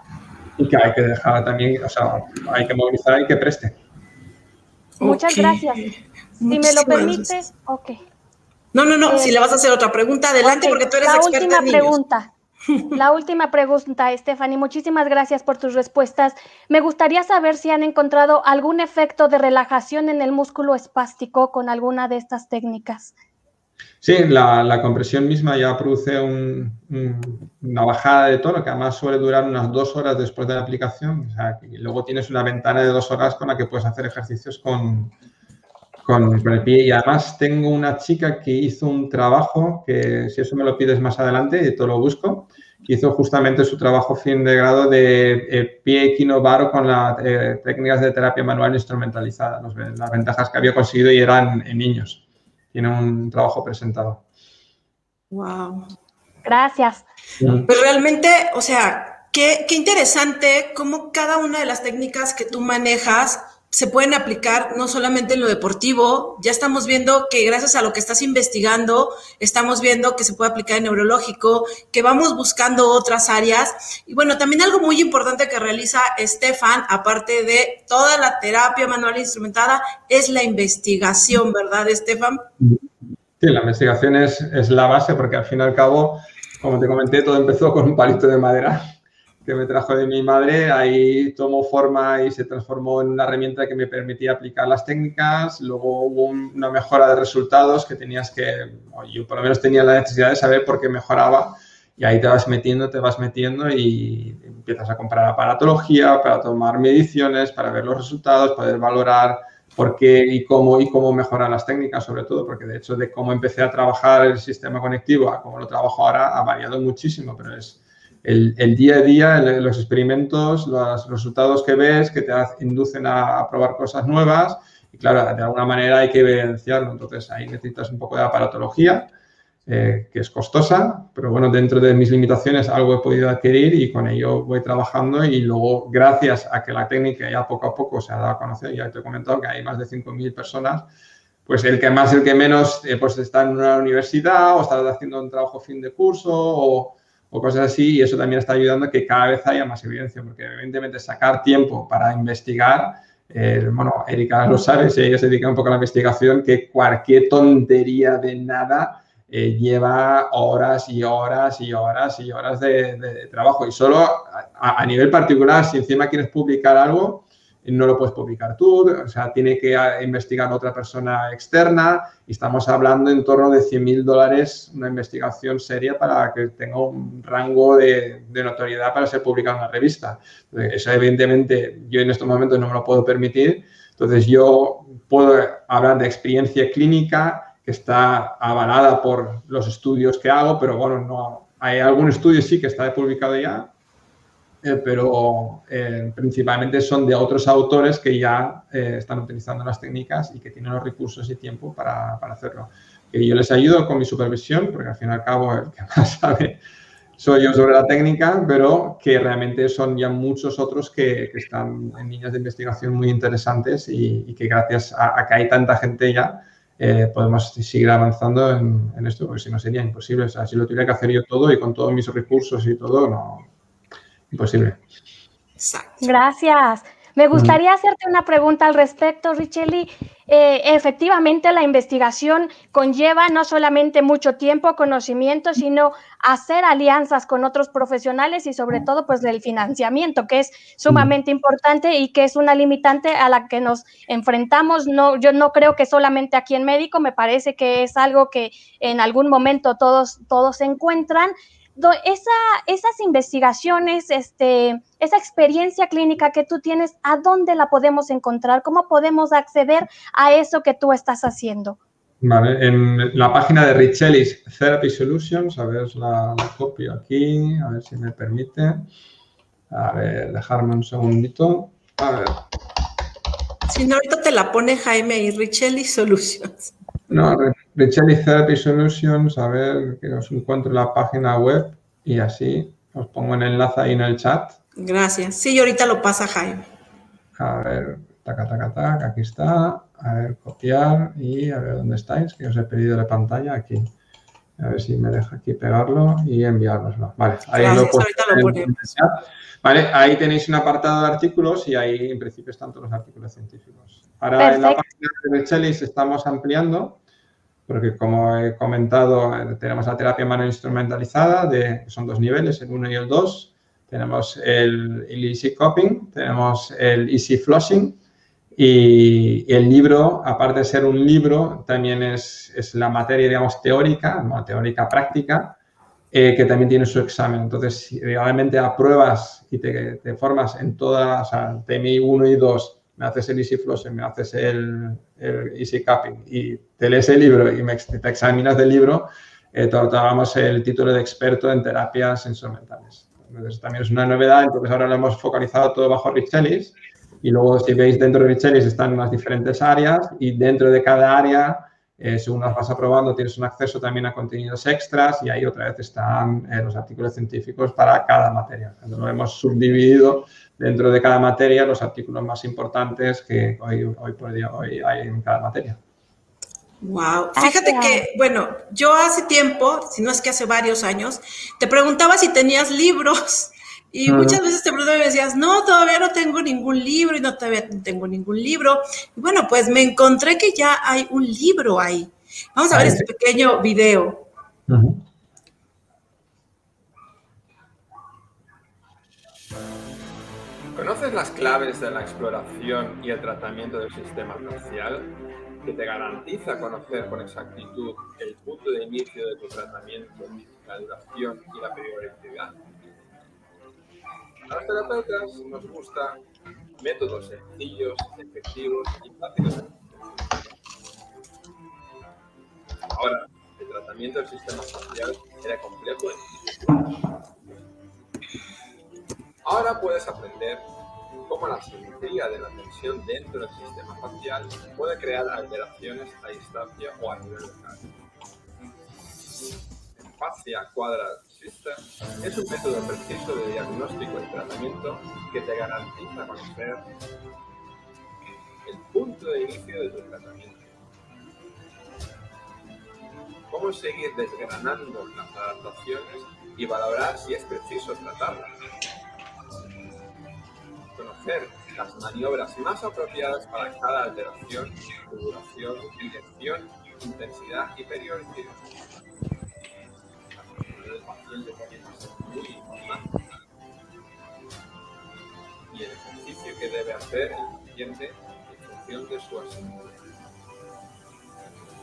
[SPEAKER 2] y que hay que dejar también, o sea, hay que movilizar y que preste.
[SPEAKER 6] Muchas okay. gracias. Si me lo permite, ok.
[SPEAKER 1] No, no, no, eh, si le vas a hacer otra pregunta, adelante, okay, porque tú eres
[SPEAKER 6] la
[SPEAKER 1] experta
[SPEAKER 6] última
[SPEAKER 1] en niños.
[SPEAKER 6] pregunta. *laughs* La última pregunta, Stephanie. Muchísimas gracias por tus respuestas. Me gustaría saber si han encontrado algún efecto de relajación en el músculo espástico con alguna de estas técnicas.
[SPEAKER 2] Sí, la, la compresión misma ya produce un, un, una bajada de tono que además suele durar unas dos horas después de la aplicación. O sea, y luego tienes una ventana de dos horas con la que puedes hacer ejercicios con, con, con, el pie. Y además tengo una chica que hizo un trabajo, que si eso me lo pides más adelante, y te lo busco, que hizo justamente su trabajo fin de grado de eh, pie equinovaro con las eh, técnicas de terapia manual instrumentalizada, los, las ventajas que había conseguido y eran en niños. Tiene un trabajo presentado.
[SPEAKER 1] Wow.
[SPEAKER 6] Gracias.
[SPEAKER 1] Pues realmente, o sea, qué, qué interesante cómo cada una de las técnicas que tú manejas se pueden aplicar no solamente en lo deportivo, ya estamos viendo que gracias a lo que estás investigando, estamos viendo que se puede aplicar en neurológico, que vamos buscando otras áreas. Y bueno, también algo muy importante que realiza Estefan, aparte de toda la terapia manual instrumentada, es la investigación, ¿verdad, Estefan?
[SPEAKER 2] Sí, la investigación es, es la base porque al fin y al cabo, como te comenté, todo empezó con un palito de madera que me trajo de mi madre, ahí tomó forma y se transformó en una herramienta que me permitía aplicar las técnicas, luego hubo una mejora de resultados que tenías que, yo por lo menos tenía la necesidad de saber por qué mejoraba. Y ahí te vas metiendo, te vas metiendo y empiezas a comprar aparatología para tomar mediciones, para ver los resultados, poder valorar por qué y cómo y cómo mejorar las técnicas, sobre todo, porque de hecho de cómo empecé a trabajar el sistema conectivo a cómo lo trabajo ahora ha variado muchísimo, pero es el, día a día, los experimentos, los resultados que ves que te inducen a, probar cosas nuevas y claro, de alguna manera hay que evidenciarlo. Entonces ahí necesitas un poco de aparatología, eh, que es costosa, pero bueno, dentro de mis limitaciones algo he podido adquirir y con ello voy trabajando y luego gracias a que la técnica ya poco a poco se ha dado a conocer, ya te he comentado que hay más de 5.000 personas, pues el que más, el que menos, eh, pues está en una universidad o está haciendo un trabajo fin de curso o cosas así, y eso también está ayudando a que cada vez haya más evidencia, porque evidentemente sacar tiempo para investigar, eh, bueno, Erika lo sabe, si ella se dedica un poco a la investigación, que cualquier tontería de nada eh, lleva horas y horas y horas y horas de, trabajo. Y solo a, a, nivel particular, si encima quieres publicar algo, no lo puedes publicar tú, o sea, tiene que ah, investigar otra persona externa y estamos hablando en torno de 100 mil dólares una investigación seria para que tenga un rango de, notoriedad para ser publicado en una revista. Eso evidentemente yo en estos momentos no me lo puedo permitir, entonces yo puedo hablar de experiencia clínica que está avalada por los estudios que hago, pero bueno, no, hay algún estudio sí que está publicado ya, eh, pero eh, principalmente son de otros autores que ya eh, están utilizando las técnicas y que tienen los recursos y tiempo para, para hacerlo. Y yo les ayudo con mi supervisión, porque al fin y al cabo el que más *laughs* sabe soy yo sobre la técnica, pero que realmente son ya muchos otros que, que están en líneas de investigación muy interesantes y, y que gracias a, que hay tanta gente ya, podemos seguir avanzando en, en, esto, porque si no sería imposible. O sea, si lo tuviera que hacer yo todo y con todos mis recursos y todo, no, imposible.
[SPEAKER 6] Gracias. Me gustaría hacerte una pregunta al respecto, Richeli. Eh, efectivamente, la investigación conlleva no solamente mucho tiempo, conocimiento, sino hacer alianzas con otros profesionales y sobre todo, pues, el financiamiento, que es sumamente importante y que es una limitante a la que nos enfrentamos. No, yo no creo que solamente aquí en médico, me parece que es algo que en algún momento todos, todos se encuentran esa, esas investigaciones, este, esa experiencia clínica que tú tienes, ¿a dónde la podemos encontrar? ¿Cómo podemos acceder a eso que tú estás haciendo?
[SPEAKER 2] Vale, en la página de Richelis Therapy Solutions, a ver, la, la copio aquí, a ver si me permite. A ver, dejarme un segundito. A ver.
[SPEAKER 1] Si no, ahorita te la pone Jaime y Richelis Solutions.
[SPEAKER 2] No, Richelli Therapy Solutions, a ver que os encuentro la página web y así os pongo el enlace ahí en el chat.
[SPEAKER 1] Gracias. Sí, ahorita lo pasa Jaime.
[SPEAKER 2] A ver, taca, taca, taca, aquí está. A ver, copiar y a ver dónde estáis, que os he pedido la pantalla aquí. A ver si me deja aquí pegarlo y enviárnoslo. Vale, ahí lo, Vale, ahí tenéis un apartado de artículos y ahí en principio están todos los artículos científicos. Ahora en la página de Richelis estamos ampliando porque como he comentado, tenemos la terapia mano instrumentalizada, de, son dos niveles, el 1 y el 2. Tenemos el, Easy Coping, tenemos el Easy Flossing y, el libro, aparte de ser un libro, también es, es la materia, digamos, teórica, no, teórica práctica, eh, que también tiene su examen. Entonces, si realmente apruebas y te, te formas en todas, o sea, TMI 1 y 2 me haces el Easy Flossing, me haces el, Easy Cupping y te lees el libro y me, te examinas del libro, eh, te otorgamos el título de experto en terapias instrumentales. Entonces, también es una novedad, entonces ahora lo hemos focalizado todo bajo Richelis y luego si veis dentro de Richelis están las diferentes áreas y dentro de cada área eh, según las vas aprobando, tienes un acceso también a contenidos extras y ahí otra vez están eh, los artículos científicos para cada materia. Lo hemos subdividido dentro de cada materia los artículos más importantes que hoy, hoy por día hoy hay en cada materia.
[SPEAKER 1] Wow, fíjate que, bueno, yo hace tiempo, si no es que hace varios años, te preguntaba si tenías libros *laughs* y muchas veces te preguntaba y me decías, no, todavía no tengo ningún libro y no todavía no tengo ningún libro. Y bueno, pues me encontré que ya hay un libro ahí. Vamos a ver este pequeño video.
[SPEAKER 4] ¿Conoces las claves de la exploración y el tratamiento del sistema facial que te garantiza conocer con exactitud el punto de inicio de tu tratamiento, la duración y la periodicidad? A los terapeutas nos gustan métodos sencillos, efectivos y fáciles Ahora, el tratamiento del sistema facial era complejo Ahora puedes aprender cómo la simetría de la tensión dentro del sistema facial puede crear alteraciones a distancia o a nivel local. Fascia Quadrat System es un método preciso de diagnóstico y tratamiento que te garantiza conocer el punto de inicio de tu tratamiento. Cómo seguir desgranando las adaptaciones y valorar si es preciso tratarlas. Conocer las maniobras más apropiadas para cada alteración, duración, dirección, intensidad y periodicidad. Y el ejercicio que debe hacer el paciente en función de su asignatura.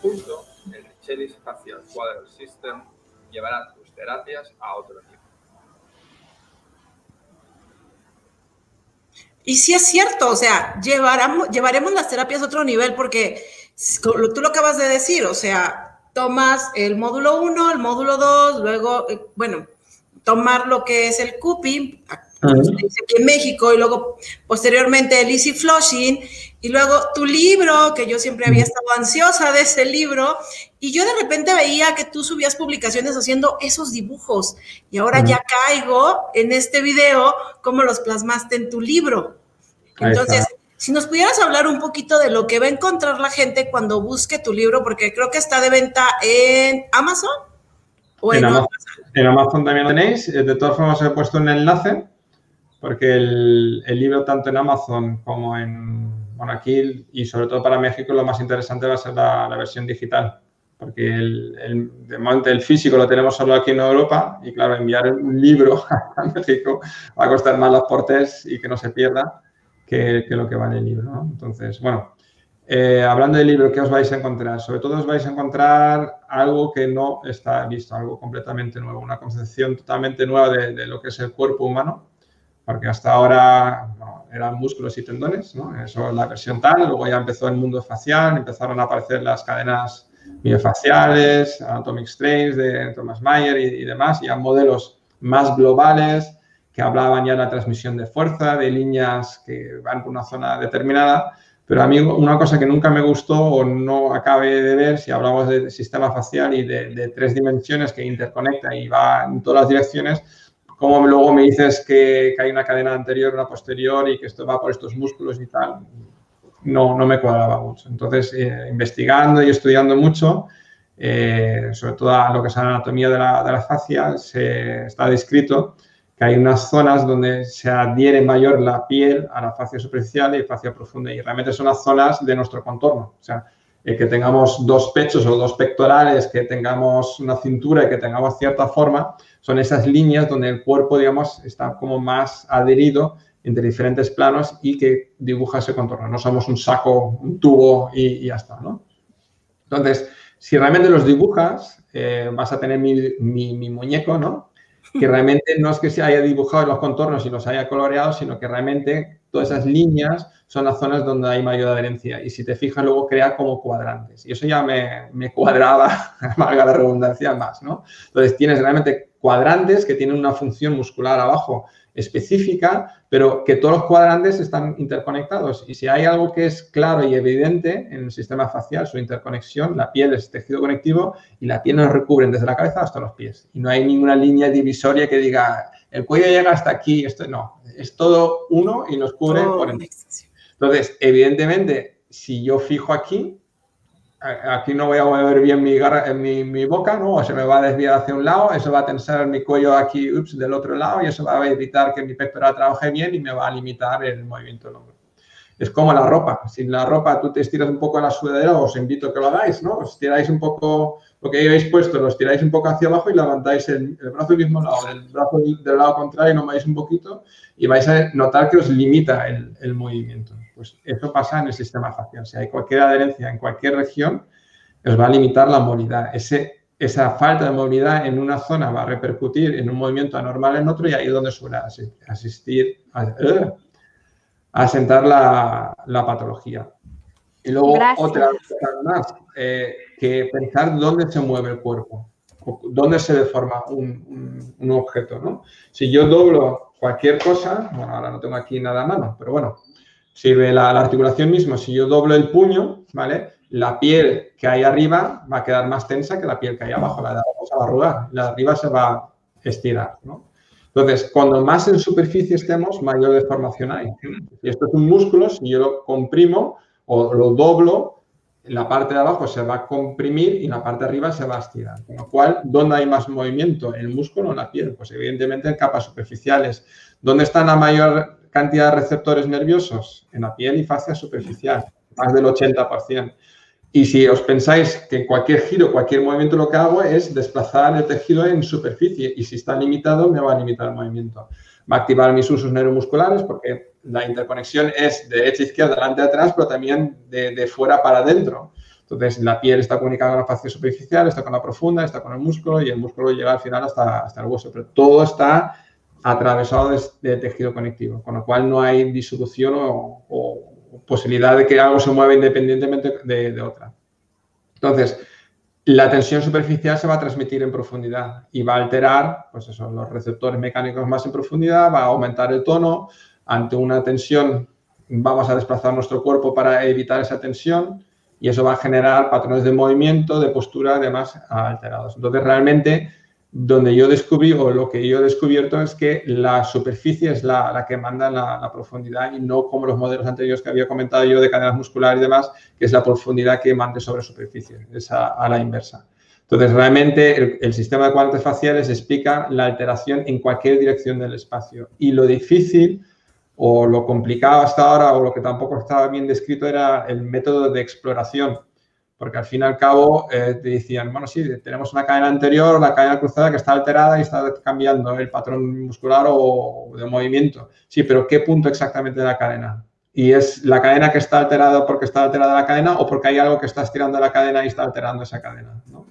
[SPEAKER 4] Junto, el Chelis Facial Quadral System llevará tus terapias a otro nivel.
[SPEAKER 1] Y sí es cierto, o sea, llevaremos, llevaremos las terapias a otro nivel porque tú lo acabas de decir, o sea, tomas el módulo 1, el módulo 2, luego, eh, bueno, tomar lo que es el CUPI, aquí en México, y luego posteriormente el Easy Flushing, y luego tu libro, que yo siempre había estado ansiosa de ese libro, y yo de repente veía que tú subías publicaciones haciendo esos dibujos, y ahora ya caigo en este video cómo los plasmaste en tu libro. Entonces, si nos pudieras hablar un poquito de lo que va a encontrar la gente cuando busque tu libro, porque creo que está de venta en Amazon.
[SPEAKER 2] ¿o en, Amazon, en Amazon también lo tenéis. Eh, de todas formas, he puesto un enlace, porque el, libro tanto en Amazon como en, bueno, aquí y sobre todo para México, lo más interesante va a ser la, versión digital porque el, el, de el físico lo tenemos solo aquí en Europa y claro, enviar un libro *laughs* a México va a costar más los portes y que no se pierda que, lo que vale el libro. Entonces, bueno, eh, hablando del libro, ¿qué os vais a encontrar? Sobre todo os vais a encontrar algo que no está visto, algo completamente nuevo, una concepción totalmente nueva de, lo que es el cuerpo humano, porque hasta ahora eran músculos y tendones, eso es la versión tal, luego ya empezó el mundo facial, empezaron a aparecer las cadenas miofaciales, Anatomic Strains de Thomas Mayer y, demás, ya modelos más globales, que hablaban ya de la transmisión de fuerza, de líneas que van por una zona determinada, pero a mí una cosa que nunca me gustó o no acabe de ver, si hablamos de sistema facial y de, tres dimensiones que interconecta y va en todas las direcciones, como luego me dices que, hay una cadena anterior, una posterior y que esto va por estos músculos y tal, no, no me cuadraba mucho. Entonces, eh, investigando y estudiando mucho, eh, sobre todo lo que es la anatomía de la, de la fascia, se está descrito que hay unas zonas donde se adhiere mayor la piel a la fascia superficial y fascia profunda y realmente son las zonas de nuestro contorno. O sea, eh, que tengamos dos pechos o dos pectorales, que tengamos una cintura y que tengamos cierta forma, son esas líneas donde el cuerpo, digamos, está como más adherido entre diferentes planos y que dibuja ese contorno. No somos un saco, un tubo y, ya está, ¿no? Entonces, si realmente los dibujas, eh, vas a tener mi, mi muñeco, ¿no? que *laughs* realmente no es que se haya dibujado los contornos y los haya coloreado, sino que realmente todas esas líneas son las zonas donde hay mayor adherencia. Y si te fijas, luego crea como cuadrantes. Y eso ya me, me cuadraba, *laughs* valga la redundancia, más, ¿no? Entonces, tienes realmente cuadrantes que tienen una función muscular abajo específica, pero que todos los cuadrantes están interconectados. Y si hay algo que es claro y evidente en el sistema facial, su interconexión, la piel es tejido conectivo y la piel nos recubren desde la cabeza hasta los pies. Y no hay ninguna línea divisoria que diga, el cuello llega hasta aquí, esto no, es todo uno y nos cubre por Entonces, evidentemente, si yo fijo aquí, aquí no voy a mover bien mi, mi, mi, boca, ¿no? O se me va a desviar hacia un lado, eso va a tensar mi cuello aquí ups, del otro lado y eso va a evitar que mi pectoral trabaje bien y me va a limitar el movimiento del hombro. Es como la ropa. Si la ropa tú te estiras un poco en la sudadera, os invito a que lo hagáis, ¿no? Os tiráis un poco lo que habéis puesto, lo estiráis un poco hacia abajo y levantáis el, el brazo del mismo lado, el brazo del, lado contrario, no vais un poquito y vais a notar que os limita el, el movimiento. Pues eso pasa en el sistema facial. Si hay cualquier adherencia en cualquier región, os va a limitar la movilidad. Ese, esa falta de movilidad en una zona va a repercutir en un movimiento anormal en otro y ahí es donde suele asistir a, uh, a sentar la, la, patología. Y luego otra cosa más, eh, que pensar dónde se mueve el cuerpo, dónde se deforma un, un, un objeto. ¿no? Si yo doblo cualquier cosa, bueno, ahora no tengo aquí nada a mano, pero bueno, sirve la, la, articulación misma. Si yo doblo el puño, ¿vale? La piel que hay arriba va a quedar más tensa que la piel que hay abajo. La de abajo se va a arrugar, la de arriba se va a estirar. Entonces, cuando más en superficie estemos, mayor deformación hay. Y esto es un músculo, si yo lo comprimo o lo doblo, la parte de abajo se va a comprimir y la parte de arriba se va a estirar. Con lo cual, ¿dónde hay más movimiento? ¿En el músculo o en la piel? Pues evidentemente en capas superficiales. ¿Dónde está la mayor cantidad de receptores nerviosos en la piel y fascia superficial, más del 80%. Y si os pensáis que cualquier giro, cualquier movimiento lo que hago es desplazar el tejido en superficie y si está limitado me va a limitar el movimiento. Va a activar mis usos neuromusculares porque la interconexión es de derecha izquierda, delante atrás, pero también de, fuera para adentro. Entonces, la piel está comunicada con la fascia superficial, está con la profunda, está con el músculo y el músculo llega al final hasta, hasta el hueso. Pero todo está atravesado de, de, tejido conectivo, con lo cual no hay disolución o, posibilidad de que algo se mueva independientemente de, de, otra. Entonces, la tensión superficial se va a transmitir en profundidad y va a alterar pues eso, los receptores mecánicos más en profundidad, va a aumentar el tono. Ante una tensión vamos a desplazar nuestro cuerpo para evitar esa tensión y eso va a generar patrones de movimiento, de postura, además alterados. Entonces, realmente donde yo descubrí, o lo que yo he descubierto es que la superficie es la, la que manda la, profundidad y no como los modelos anteriores que había comentado yo de cadenas musculares y demás, que es la profundidad que mande sobre superficie, es a, a la inversa. Entonces, realmente el, el, sistema de cuadrantes faciales explica la alteración en cualquier dirección del espacio. Y lo difícil o lo complicado hasta ahora o lo que tampoco estaba bien descrito era el método de exploración porque al fin y al cabo eh, te decían, bueno, sí, tenemos una cadena anterior, la cadena cruzada que está alterada y está cambiando el patrón muscular o de movimiento. Sí, pero ¿qué punto exactamente de la cadena? Y es la cadena que está alterada porque está alterada la cadena o porque hay algo que está estirando la cadena y está alterando esa cadena. ¿no?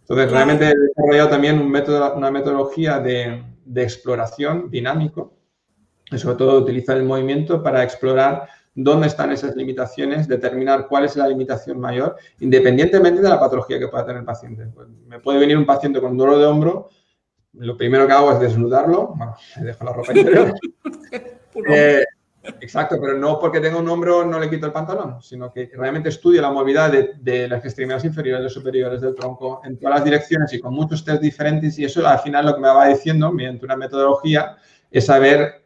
[SPEAKER 2] Entonces, realmente he desarrollado también un método, una metodología de, de exploración dinámico, y sobre todo utilizar el movimiento para explorar dónde están esas limitaciones, determinar cuál es la limitación mayor, independientemente de la patología que pueda tener el paciente. Pues me puede venir un paciente con dolor de hombro, lo primero que hago es desnudarlo, bueno, me dejo la ropa interior. *laughs* eh, exacto, pero no porque tenga un hombro no le quito el pantalón, sino que realmente estudio la movilidad de, de las extremidades inferiores y superiores del tronco en todas las direcciones y con muchos test diferentes y eso al final lo que me va diciendo mediante una metodología es saber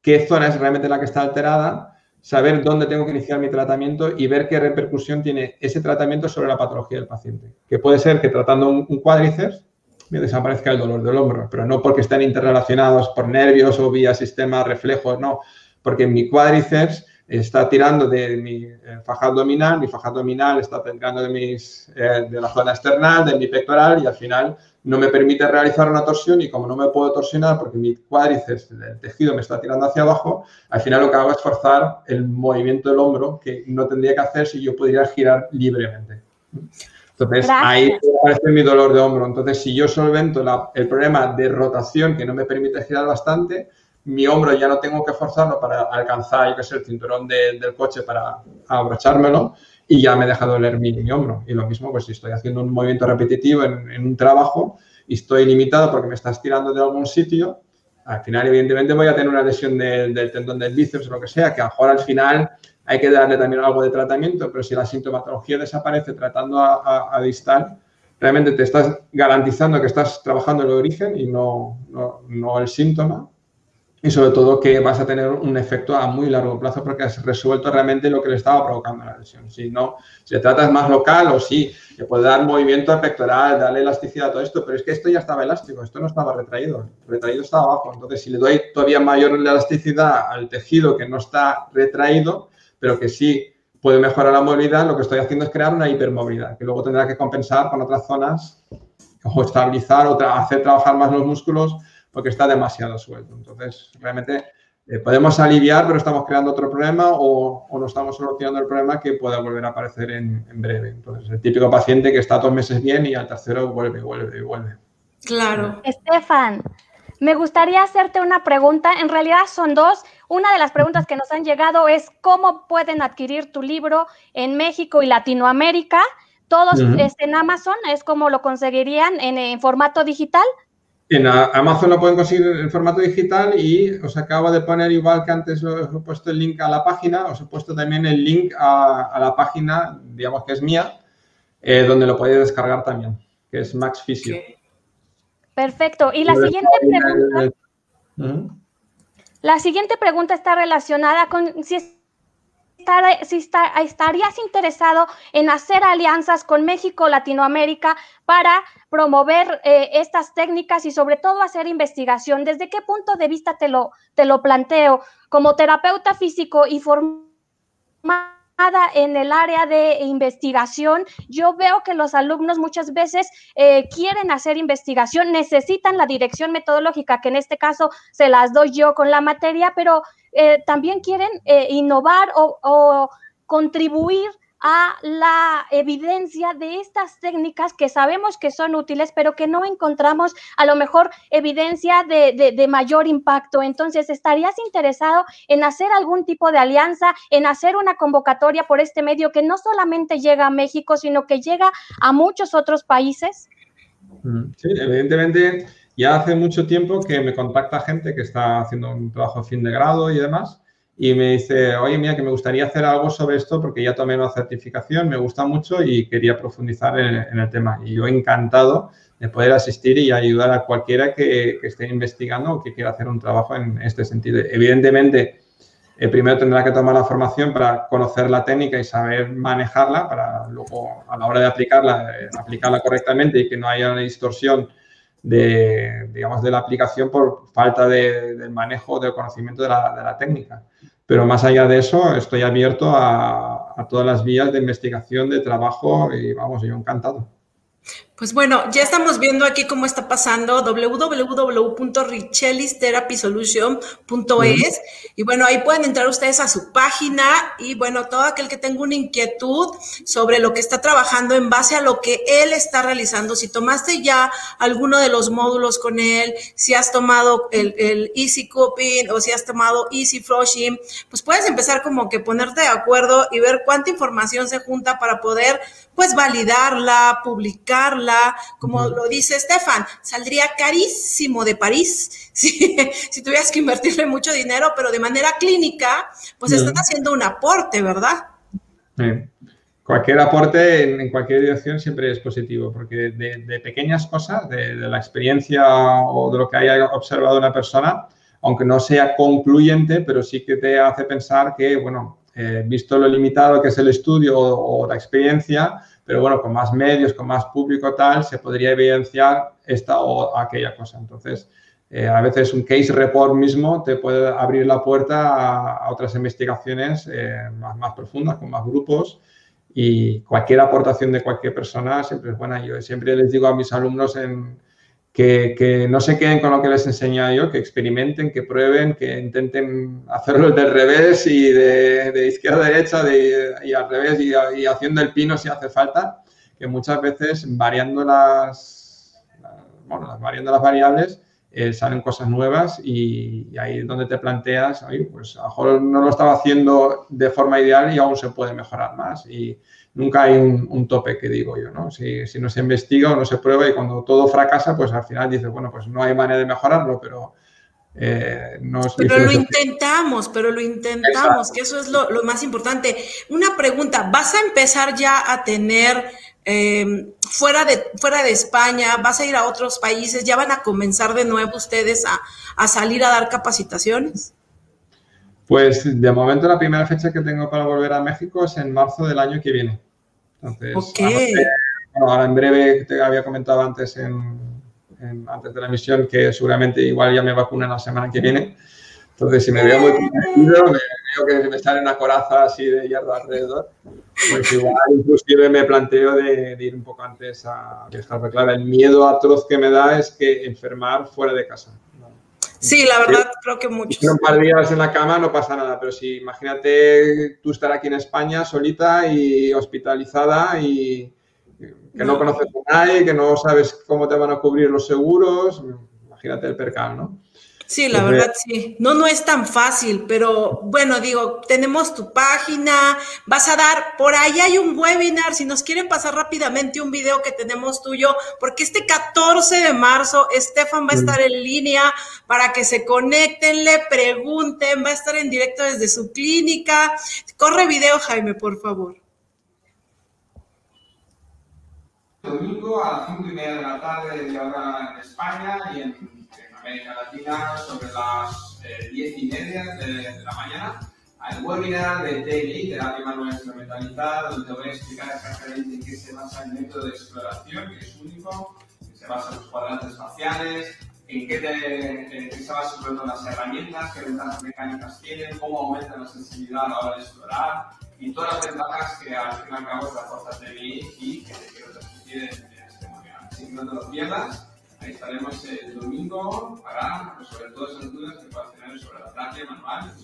[SPEAKER 2] qué zona es realmente la que está alterada, saber dónde tengo que iniciar mi tratamiento y ver qué repercusión tiene ese tratamiento sobre la patología del paciente. Que puede ser que tratando un, cuádriceps me desaparezca el dolor del hombro, pero no porque estén interrelacionados por nervios o vía sistema reflejos, no, porque mi cuádriceps está tirando de mi eh, faja abdominal, mi faja abdominal está tirando de, mis, eh, de la zona external, de mi pectoral y al final no me permite realizar una torsión y como no me puedo torsionar porque mi cuádriceps, el tejido me está tirando hacia abajo, al final lo que hago es forzar el movimiento del hombro que no tendría que hacer si yo pudiera girar libremente. Entonces, Gracias. ahí aparece mi dolor de hombro. Entonces, si yo solvento la, el problema de rotación que no me permite girar bastante, mi hombro ya no tengo que forzarlo para alcanzar, yo que sé, el cinturón de, del coche para abrochármelo y ya me deja doler mi, mi, hombro. Y lo mismo, pues si estoy haciendo un movimiento repetitivo en, en, un trabajo y estoy limitado porque me está estirando de algún sitio, al final, evidentemente, voy a tener una lesión del, tendón del bíceps o lo que sea, que a lo mejor al final hay que darle también algo de tratamiento, pero si la sintomatología desaparece tratando a, distal, realmente te estás garantizando que estás trabajando el origen y no, no el síntoma y sobre todo que vas a tener un efecto a muy largo plazo porque has resuelto realmente lo que le estaba provocando la lesión. Si no, si se trata más local o sí, que puede dar movimiento al pectoral, darle elasticidad a todo esto, pero es que esto ya estaba elástico, esto no estaba retraído, retraído estaba abajo. Entonces, si le doy todavía mayor elasticidad al tejido que no está retraído, pero que sí puede mejorar la movilidad, lo que estoy haciendo es crear una hipermovilidad, que luego tendrá que compensar con otras zonas o estabilizar o hacer trabajar más los músculos porque está demasiado suelto. Entonces, realmente eh, podemos aliviar, pero estamos creando otro problema o, no estamos solucionando el problema que pueda volver a aparecer en, breve. Entonces, el típico paciente que está dos meses bien y al tercero vuelve, vuelve, vuelve.
[SPEAKER 6] Claro. Estefan, me gustaría hacerte una pregunta. En realidad son dos. Una de las preguntas que nos han llegado es cómo pueden adquirir tu libro en México y Latinoamérica. Todos en Amazon, es como lo conseguirían en formato digital.
[SPEAKER 2] En Amazon lo pueden conseguir en formato digital y os acabo de poner, igual que antes os he puesto el link a la página, os he puesto también el link a, la página, digamos que es mía, eh, donde lo podéis descargar también, que es Max Physio.
[SPEAKER 6] Perfecto. Y la siguiente pregunta. La siguiente pregunta está relacionada con si es si estarías interesado en hacer alianzas con México, Latinoamérica, para promover eh, estas técnicas y sobre todo hacer investigación. ¿Desde qué punto de vista te lo, te lo planteo? Como terapeuta físico y formada en el área de investigación, yo veo que los alumnos muchas veces eh, quieren hacer investigación, necesitan la dirección metodológica, que en este caso se las doy yo con la materia, pero eh, también quieren eh, innovar o, contribuir a la evidencia de estas técnicas que sabemos que son útiles, pero que no encontramos a lo mejor evidencia de, mayor impacto. Entonces, ¿estarías interesado en hacer algún tipo de alianza, en hacer una convocatoria por este medio que no solamente llega a México, sino que llega a muchos otros países?
[SPEAKER 2] Mm, sí, evidentemente ya hace mucho tiempo que me contacta gente que está haciendo un trabajo fin de grado y demás, y me dice, oye, mira, que me gustaría hacer algo sobre esto porque ya tomé una certificación, me gusta mucho y quería profundizar en, el tema. Y yo encantado de poder asistir y ayudar a cualquiera que, esté investigando o que quiera hacer un trabajo en este sentido. Evidentemente, eh, primero tendrá que tomar la formación para conocer la técnica y saber manejarla, para luego a la hora de aplicarla, eh, aplicarla correctamente y que no haya una distorsión de, digamos, de la aplicación por falta de, del manejo, del conocimiento de la, de la, técnica. Pero más allá de eso, estoy abierto a, a todas las vías de investigación, de trabajo y vamos, yo encantado.
[SPEAKER 1] Pues bueno, ya estamos viendo aquí cómo está pasando www.richellistherapysolution.es y bueno, ahí pueden entrar ustedes a su página y bueno, todo aquel que tenga una inquietud sobre lo que está trabajando en base a lo que él está realizando, si tomaste ya alguno de los módulos con él, si has tomado el, Easy Coping o si has tomado Easy Flushing, pues puedes empezar como que ponerte de acuerdo y ver cuánta información se junta para poder pues validarla, publicarla como lo dice Estefan, saldría carísimo de París *laughs* si, tuvieras que invertirle mucho dinero, pero de manera clínica, pues están haciendo un aporte, ¿verdad?
[SPEAKER 2] Cualquier aporte en, cualquier dirección siempre es positivo, porque de, pequeñas cosas, de, la experiencia o de lo que haya observado una persona, aunque no sea concluyente, pero sí que te hace pensar que, bueno, eh, visto lo limitado que es el estudio o la experiencia, pero bueno, con más medios, con más público tal, se podría evidenciar esta o aquella cosa. Entonces, eh, a veces un case report mismo te puede abrir la puerta a, otras investigaciones eh, más, más, profundas, con más grupos y cualquier aportación de cualquier persona siempre es buena. Yo siempre les digo a mis alumnos en, que, no se queden con lo que les enseño yo, que experimenten, que prueben, que intenten hacerlo del revés y de, izquierda a derecha y al revés y, haciendo el pino si hace falta, que muchas veces variando las, bueno, variando las variables eh, salen cosas nuevas y, ahí es donde te planteas, pues a lo mejor no lo estaba haciendo de forma ideal y aún se puede mejorar más. Y, nunca hay un, tope que digo yo, ¿no? Si, no se investiga o no se prueba y cuando todo fracasa, pues al final dices, bueno, pues no hay manera de mejorarlo, pero Eh,
[SPEAKER 1] pero lo intentamos, pero lo intentamos, que eso es lo, más importante. Una pregunta, ¿vas a empezar ya a tener em, fuera, de, fuera de España, vas a ir a otros países, ya van a comenzar de nuevo ustedes a, a salir a dar capacitaciones?
[SPEAKER 2] Pues de momento la primera fecha que tengo para volver a México es en marzo del año que viene. Entonces, bueno, ahora en breve, te había comentado antes en, antes de la emisión que seguramente igual ya me vacunan la semana que viene. Entonces, si me veo muy convencido, me veo que me sale una coraza así de hierro alrededor, pues igual inclusive me planteo de, ir un poco antes a viajar. Pero claro, el miedo atroz que me da es que enfermar fuera de casa.
[SPEAKER 1] Sí, la verdad, creo que muchos.
[SPEAKER 2] un par de días en la cama no pasa nada, pero si imagínate tú estar aquí en España solita y hospitalizada y que no, conoces a nadie, que no sabes cómo te van a cubrir los seguros, imagínate el percal, ¿no?
[SPEAKER 1] Sí, la verdad sí. No, no es tan fácil, pero bueno, digo, tenemos tu página, vas a dar, por ahí hay un webinar, si nos quieren pasar rápidamente un video que tenemos tuyo, porque este 14 de marzo Estefan va a estar en línea para que se conecten, le pregunten, va a estar en directo desde su clínica. Corre video, Jaime, por favor.
[SPEAKER 3] Domingo a las 5 y media de la tarde de ahora en España y en América Latina sobre las eh, diez y media de, la mañana al webinar de TNI, Terapia Manual Instrumentalizada, donde voy a explicar exactamente en qué se basa el método de exploración, que es único, que se basa en los cuadrantes faciales, en qué, te, se basa sobre todo las herramientas, qué ventajas mecánicas tienen, cómo aumenta la sensibilidad a la hora de explorar y todas las ventajas que al fin y al cabo fuerza TNI y que te quiero transmitir en, en este webinar. Así que no te lo pierdas. Ahí estaremos el domingo para resolver todas esas dudas que puedas tener sobre la terapia manual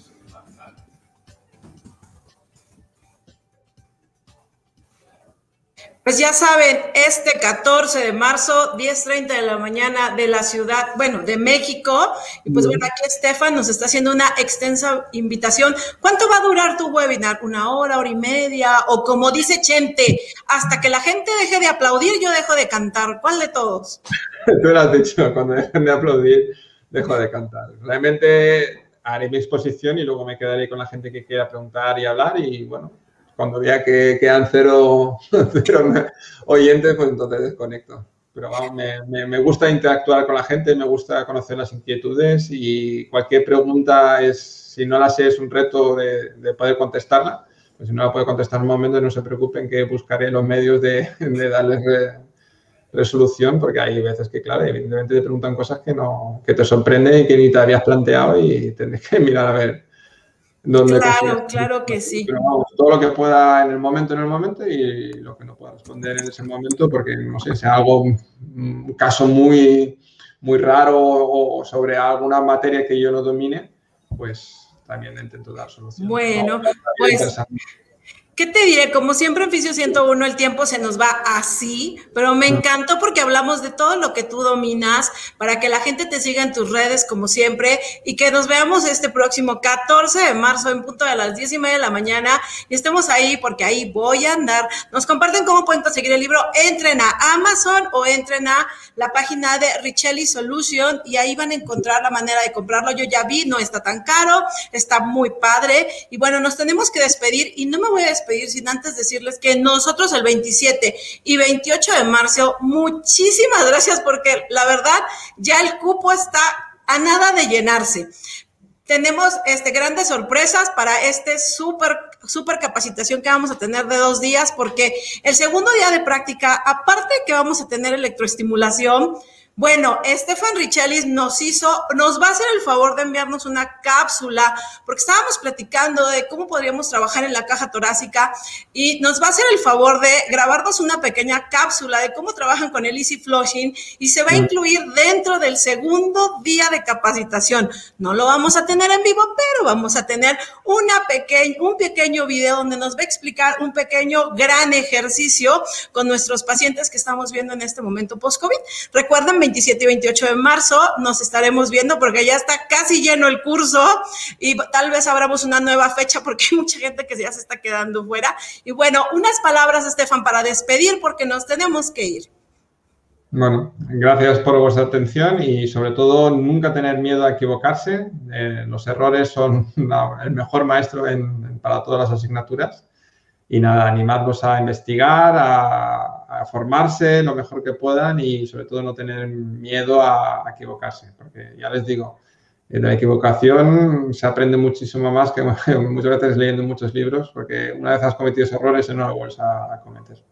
[SPEAKER 1] Pues ya saben, este 14 de marzo, 10.30 de la mañana de la ciudad, bueno, de México. Y pues bueno, aquí Estefan nos está haciendo una extensa invitación. ¿Cuánto va a durar tu webinar? ¿Una hora, hora y media? O como dice Chente, hasta que la gente deje de aplaudir, yo dejo de cantar. ¿Cuál de todos? *laughs*
[SPEAKER 2] Tú lo has dicho, cuando dejen de aplaudir, dejo de cantar. Realmente haré mi exposición y luego me quedaré con la gente que quiera preguntar y hablar y bueno, cuando vea que quedan *laughs* cero, oyentes, pues entonces desconecto. Pero vamos, me, gusta interactuar con la gente, me gusta conocer las inquietudes y cualquier pregunta es, si no la sé, es un reto de, poder contestarla. Pues si no la puedo contestar en un momento, no se preocupen que buscaré los medios de, *laughs* darles resolución, porque hay veces que, claro, evidentemente te preguntan cosas que, no, que te sorprenden y que ni te habías planteado y tendrás que *laughs* mirar a ver
[SPEAKER 1] claro, claro que sí.
[SPEAKER 2] Pero vamos, todo lo que pueda en el momento, en el momento y lo que no pueda responder en ese momento, porque no sé, sea algo, un caso muy, muy raro o sobre alguna materia que yo no domine, pues también intento dar solución.
[SPEAKER 1] Bueno, pues ¿Qué te diré? Como siempre en Fisio 101 el tiempo se nos va así, pero me encantó porque hablamos de todo lo que tú dominas para que la gente te siga en tus redes como siempre y que nos veamos este próximo 14 de marzo en punto de las 10 y media de la mañana y estemos ahí porque ahí voy a andar. Nos comparten cómo pueden conseguir el libro. Entren a Amazon o entren a la página de Richelli Solution y ahí van a encontrar la manera de comprarlo. Yo ya vi, no está tan caro, está muy padre y bueno, nos tenemos que despedir y no me voy a despedir pedir sin antes decirles que nosotros el 27 y 28 de marzo, muchísimas gracias porque la verdad ya el cupo está a nada de llenarse. Tenemos este, grandes sorpresas para este súper super capacitación que vamos a tener de dos días, porque el segundo día de práctica, aparte de que vamos a tener electroestimulación, bueno, Estefan Richelis nos hizo, nos va a hacer el favor de enviarnos una cápsula, porque estábamos platicando de cómo podríamos trabajar en la caja torácica y nos va a hacer el favor de grabarnos una pequeña cápsula de cómo trabajan con el Easy Flushing y se va a incluir dentro del segundo día de capacitación. No lo vamos a tener en vivo, pero vamos a tener una pequeña, un pequeño video donde nos va a explicar un pequeño gran ejercicio con nuestros pacientes que estamos viendo en este momento post-COVID. Recuerden 27 y 28 de marzo nos estaremos viendo porque ya está casi lleno el curso y tal vez abramos una nueva fecha porque *laughs* hay mucha gente que ya se está quedando fuera. Y bueno, unas palabras, Estefan, para despedir porque nos tenemos que ir.
[SPEAKER 2] Bueno, gracias por vuestra atención y sobre todo nunca tener miedo a equivocarse. Eh, los errores son *laughs* el mejor maestro para todas las asignaturas. Y nada, animarlos a investigar, a, formarse lo mejor que puedan y sobre todo no tener miedo a, equivocarse. Porque ya les digo, de la equivocación se aprende muchísimo más que *laughs* muchas veces leyendo muchos libros, porque una vez has cometido errores no lo vuelves a cometer.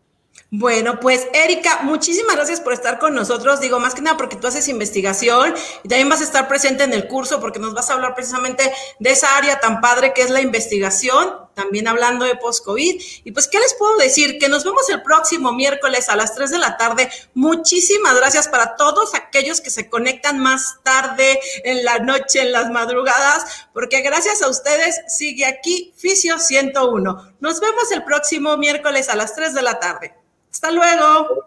[SPEAKER 1] Bueno, pues Erika, muchísimas gracias por estar con nosotros. Digo, más que nada porque tú haces investigación y también vas a estar presente en el curso porque nos vas a hablar precisamente de esa área tan padre que es la investigación, también hablando de post-COVID. Y pues, ¿qué les puedo decir? Que nos vemos el próximo miércoles a las 3 de la tarde. Muchísimas gracias para todos aquellos que se conectan más tarde, en la noche, en las madrugadas, porque gracias a ustedes sigue aquí Fisio 101. Nos vemos el próximo miércoles a las 3 de la tarde. Hasta luego.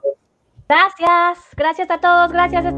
[SPEAKER 6] Gracias, gracias a todos, gracias.